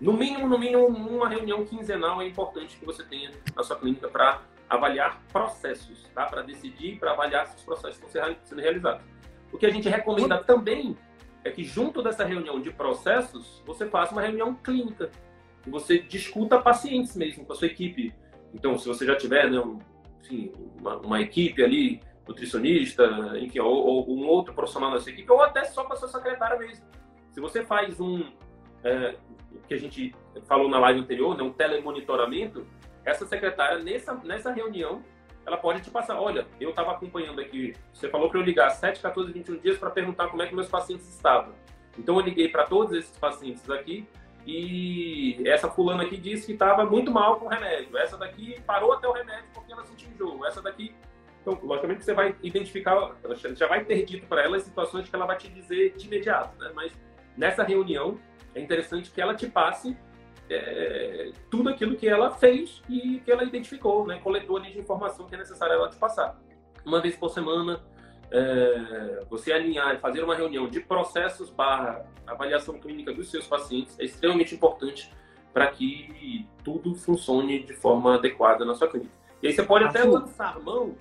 no mínimo, no mínimo, uma reunião quinzenal é importante que você tenha na sua clínica para avaliar processos, tá? Para decidir, para avaliar se os processos estão sendo realizados. O que a gente recomenda também é que junto dessa reunião de processos, você faça uma reunião clínica. Você discuta pacientes mesmo com a sua equipe. Então, se você já tiver né, um, enfim, uma, uma, equipe ali, nutricionista, enfim, ou, ou, um outro profissional da sua equipe, ou até só com a sua secretária mesmo. Se você faz um, é, que a gente falou na live anterior, né, um telemonitoramento, essa secretária, nessa, nessa reunião, ela pode te passar, olha, eu estava acompanhando aqui, você falou para eu ligar 7, 14, 21 dias para perguntar como é que meus pacientes estavam. Então eu liguei para todos esses pacientes aqui e essa fulana aqui disse que estava muito mal com o remédio. Essa daqui parou até o remédio porque ela sentiu enjoo. Essa daqui então, logicamente você vai identificar, já vai ter dito para ela as situações que ela vai te dizer de imediato, né? Mas nessa reunião é interessante que ela te passe é, tudo aquilo que ela fez e que ela identificou, né? coletou ali de informação que é necessária ela te passar. Uma vez por semana, é, você alinhar e fazer uma reunião de processos barra avaliação clínica dos seus pacientes é extremamente importante para que tudo funcione de forma adequada na sua clínica. E aí você pode até lançar mão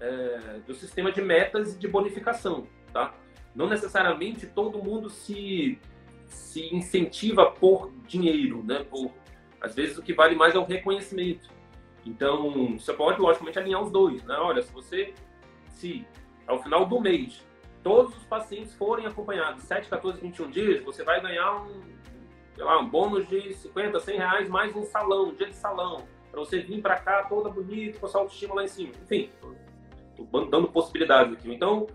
é, do sistema de metas de bonificação, tá? Não necessariamente todo mundo se se incentiva por dinheiro, né? Por, às vezes o que vale mais é o reconhecimento. Então, você pode, logicamente, alinhar os dois, né? Olha, se você, se ao final do mês, todos os pacientes forem acompanhados 7, 14, 21 dias, você vai ganhar um, sei lá, um bônus de 50, 100 reais mais um salão, um dia de salão, para você vir para cá toda bonita, com a sua autoestima lá em cima. Enfim, tô dando possibilidades aqui. Então,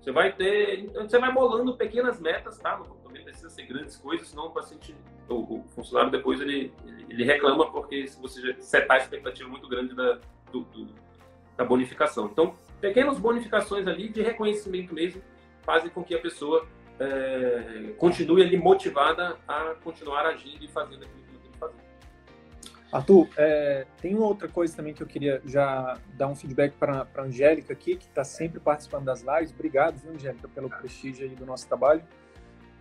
você vai ter, você vai bolando pequenas metas, tá? também precisa ser grandes coisas, senão o paciente, o, o funcionário depois ele, ele, reclama porque se você setar a expectativa muito grande da, do, do, da bonificação. Então, pequenas bonificações ali de reconhecimento mesmo fazem com que a pessoa é, continue ali motivada a continuar agindo e fazendo aquilo que tem que fazer. Arthur, é, tem uma outra coisa também que eu queria já dar um feedback para a Angélica aqui, que está sempre participando das lives. Obrigado, viu, Angélica, pelo prestígio aí do nosso trabalho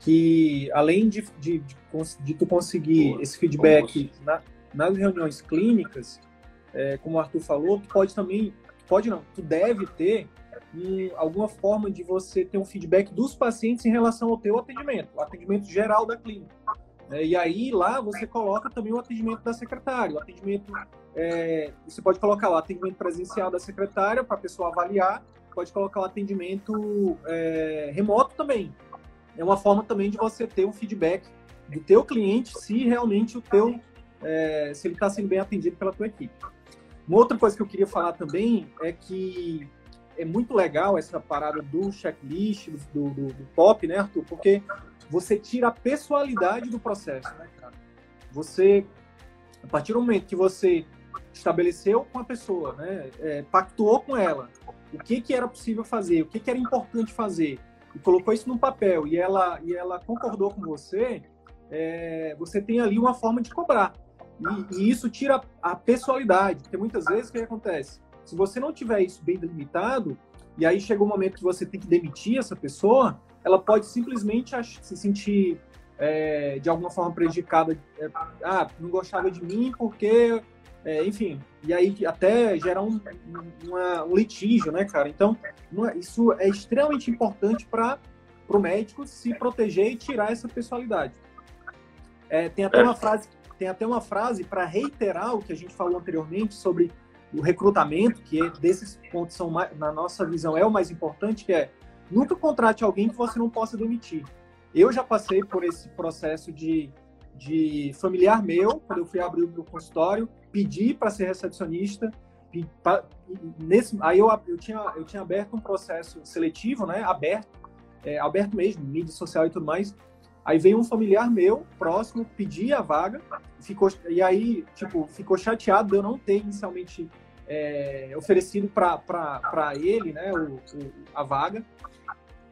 que além de, de, de, de tu conseguir esse feedback na, nas reuniões clínicas, é, como o Arthur falou, tu pode também, pode não, tu deve ter um, alguma forma de você ter um feedback dos pacientes em relação ao teu atendimento, o atendimento geral da clínica. É, e aí lá você coloca também o atendimento da secretária, o atendimento, é, você pode colocar o atendimento presencial da secretária para a pessoa avaliar, pode colocar o atendimento é, remoto também, é uma forma também de você ter um feedback do teu cliente se realmente o teu é, se ele está sendo bem atendido pela tua equipe. Uma outra coisa que eu queria falar também é que é muito legal essa parada do checklist, do, do, do POP, né, Arthur? Porque você tira a pessoalidade do processo, né, cara? Você, a partir do momento que você estabeleceu com a pessoa, né, é, pactuou com ela, o que, que era possível fazer, o que, que era importante fazer, e colocou isso no papel e ela, e ela concordou com você, é, você tem ali uma forma de cobrar. E, e, isso tira a pessoalidade, porque muitas vezes o que acontece? Se você não tiver isso bem delimitado, e aí chega um momento que você tem que demitir essa pessoa, ela pode simplesmente se sentir é, de alguma forma prejudicada. É, ah, não gostava de mim porque, é, enfim, e aí até gera um, uma, um litígio, né, cara? Então, é, isso é extremamente importante para o médico se proteger e tirar essa pessoalidade. É, tem até uma frase, tem até uma frase para reiterar o que a gente falou anteriormente sobre o recrutamento, que é, desses pontos são na nossa visão é o mais importante, que é nunca contrate alguém que você não possa demitir. Eu já passei por esse processo de, de familiar meu, quando eu fui abrir o meu consultório, pedi para ser recepcionista. Pra, nesse, aí eu, eu, tinha, eu tinha aberto um processo seletivo, né? Aberto, é, aberto mesmo, mídia social e tudo mais. Aí veio um familiar meu, próximo, pedir a vaga, ficou, e aí, tipo, ficou chateado de eu não ter inicialmente é, oferecido para ele, né, o, o, a vaga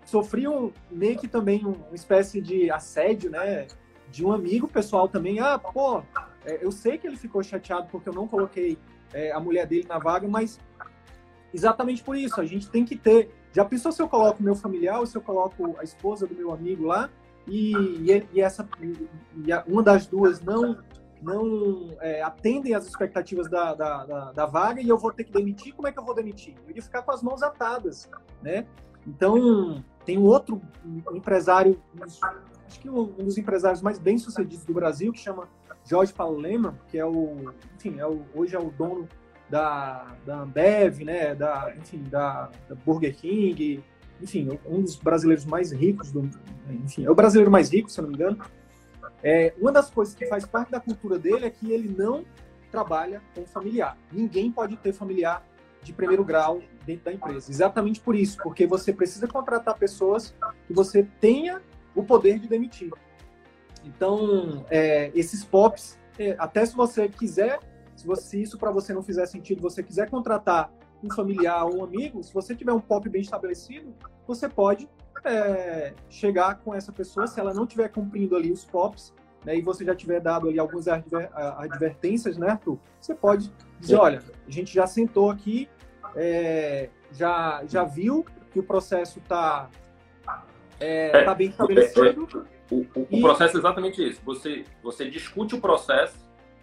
sofriam meio que também uma espécie de assédio, né? De um amigo pessoal também. Ah, pô, é, eu sei que ele ficou chateado porque eu não coloquei é, a mulher dele na vaga, mas exatamente por isso, a gente tem que ter. Já pensou se eu coloco meu familiar ou se eu coloco a esposa do meu amigo lá e, e essa e uma das duas não não é, atendem às expectativas da, da, da, da, vaga e eu vou ter que demitir, como é que eu vou demitir? Eu ia ficar com as mãos atadas, né? Então, tem um outro empresário, acho que um dos empresários mais bem-sucedidos do Brasil, que chama Jorge Paulo Lehmann, que é o, enfim, é o, hoje é o dono da, da Ambev, né, da, enfim, da, da Burger King, enfim, um dos brasileiros mais ricos, do, enfim, é o brasileiro mais rico, se eu não me engano. É, uma das coisas que faz parte da cultura dele é que ele não trabalha com familiar. Ninguém pode ter familiar de primeiro grau dentro da empresa. Exatamente por isso, porque você precisa contratar pessoas que você tenha o poder de demitir. Então, é, esses POPs, é, até se você quiser, se você, isso para você não fizer sentido, você quiser contratar um familiar ou um amigo, se você tiver um POP bem estabelecido, você pode é, chegar com essa pessoa, se ela não estiver cumprindo ali os POPs, né, e você já tiver dado ali algumas adver, advertências, né, Arthur? Você pode dizer, olha, a gente já sentou aqui, é, já, já viu que o processo está é, é, tá bem estabelecido. O, o, e... o, processo é exatamente isso. Você, você discute o processo,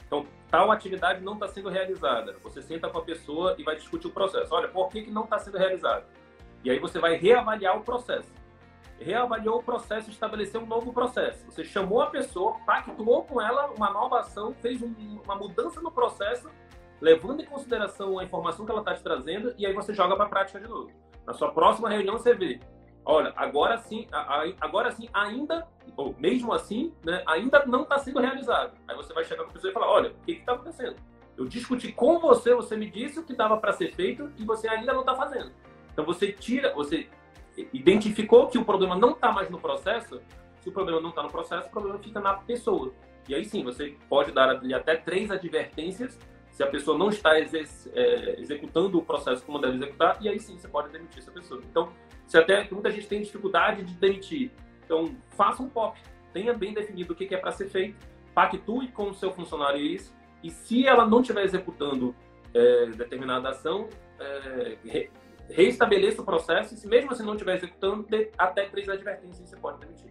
então tal atividade não está sendo realizada. Você senta com a pessoa e vai discutir o processo. Olha, por que, que não está sendo realizado? E aí você vai reavaliar o processo. Reavaliou o processo, estabeleceu um novo processo. Você chamou a pessoa, pactuou com ela uma nova ação, fez um, uma mudança no processo levando em consideração a informação que ela está te trazendo, e aí você joga para a prática de novo. Na sua próxima reunião você vê, olha, agora sim, agora sim, ainda, ou mesmo assim, né, ainda não está sendo realizado. Aí você vai chegar com a pessoa e falar, olha, o que está acontecendo? Eu discuti com você, você me disse o que dava para ser feito e você ainda não está fazendo. Então você tira, você identificou que o problema não está mais no processo. Se o problema não está no processo, o problema fica na pessoa. E aí sim, você pode dar até três advertências se a pessoa não está é, executando o processo como deve executar, e aí sim você pode demitir essa pessoa. Então, se até muita gente tem dificuldade de demitir, então faça um POP, tenha bem definido o que é para ser feito, pactue com o seu funcionário isso, e se ela não estiver executando é, determinada ação, é, re, reestabeleça o processo, e se mesmo assim não estiver executando, até três advertências você pode demitir.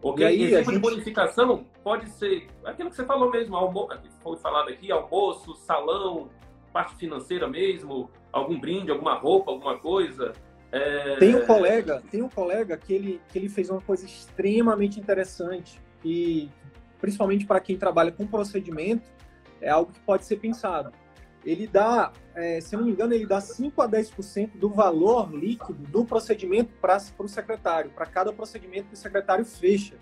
Porque e aí, esse tipo gente... de bonificação pode ser aquilo que você falou mesmo, almo... foi falado aqui, almoço, salão, parte financeira mesmo, algum brinde, alguma roupa, alguma coisa. É... Tem um colega, tem um colega que ele, que ele fez uma coisa extremamente interessante e principalmente para quem trabalha com procedimento, é algo que pode ser pensado ele dá, é, se não me engano, ele dá 5 a 10% do valor líquido do procedimento para o secretário, para cada procedimento que o secretário fecha.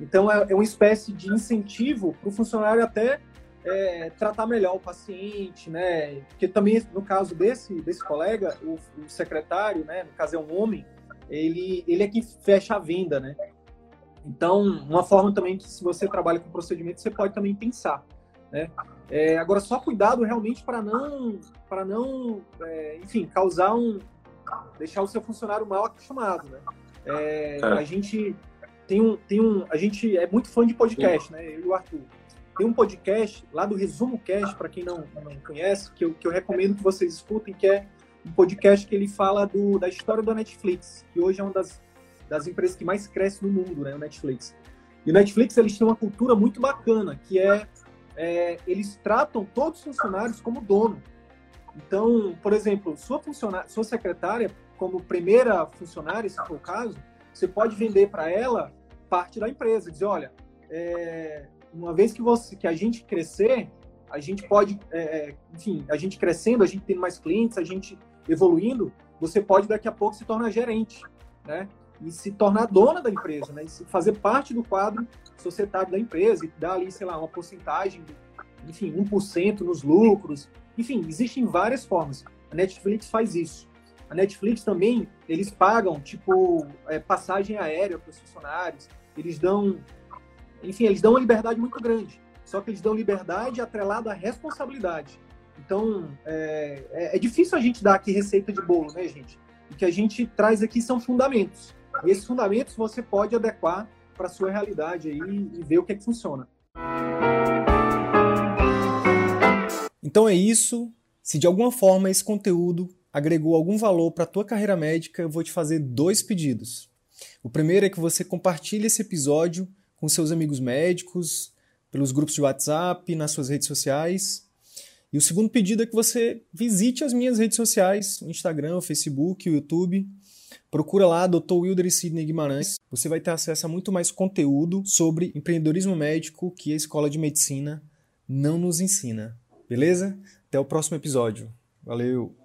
Então, é, é uma espécie de incentivo para o funcionário até é, tratar melhor o paciente, né? Porque também, no caso desse, desse colega, o, o, secretário, né, no caso é um homem, ele, ele é que fecha a venda, né? Então, uma forma também que se você trabalha com procedimento, você pode também pensar, né? É, agora, só cuidado realmente para não, para não é, enfim, causar um. deixar o seu funcionário mal acostumado, né? É, é. A gente tem um, tem um. A gente é muito fã de podcast, né? Eu e o Arthur. Tem um podcast lá do Resumo Cast, para quem não, não conhece, que eu, que eu recomendo que vocês escutem, que é um podcast que ele fala do, da história da Netflix, que hoje é uma das das empresas que mais cresce no mundo, né, o Netflix. E o Netflix eles têm uma cultura muito bacana, que é, é eles tratam todos os funcionários como dono. Então, por exemplo, sua funcionária, sua secretária, como primeira funcionária, se for o caso, você pode vender para ela parte da empresa, dizer, olha, é, uma vez que você, que a gente crescer, a gente pode, é, é, enfim, a gente crescendo, a gente tendo mais clientes, a gente evoluindo, você pode daqui a pouco se tornar gerente, né? E se tornar dona da empresa, né? E fazer parte do quadro societário da empresa e dar ali, sei lá, uma porcentagem, enfim, 1% nos lucros. Enfim, existem várias formas. A Netflix faz isso. A Netflix também, eles pagam, tipo, é, passagem aérea para os funcionários, eles dão, enfim, eles dão uma liberdade muito grande. Só que eles dão liberdade atrelada à responsabilidade. Então, é, é, é, difícil a gente dar aqui receita de bolo, né, gente? O que a gente traz aqui são fundamentos. E esses fundamentos você pode adequar para a sua realidade aí e ver o que, é que funciona. Então é isso. Se de alguma forma esse conteúdo agregou algum valor para a tua carreira médica, eu vou te fazer dois pedidos. O primeiro é que você compartilhe esse episódio com seus amigos médicos, pelos grupos de WhatsApp, nas suas redes sociais. E o segundo pedido é que você visite as minhas redes sociais, o Instagram, o Facebook, o YouTube. Procura lá Dr. Wilder e Sidney Guimarães. Você vai ter acesso a muito mais conteúdo sobre empreendedorismo médico que a Escola de Medicina não nos ensina. Beleza? Até o próximo episódio. Valeu!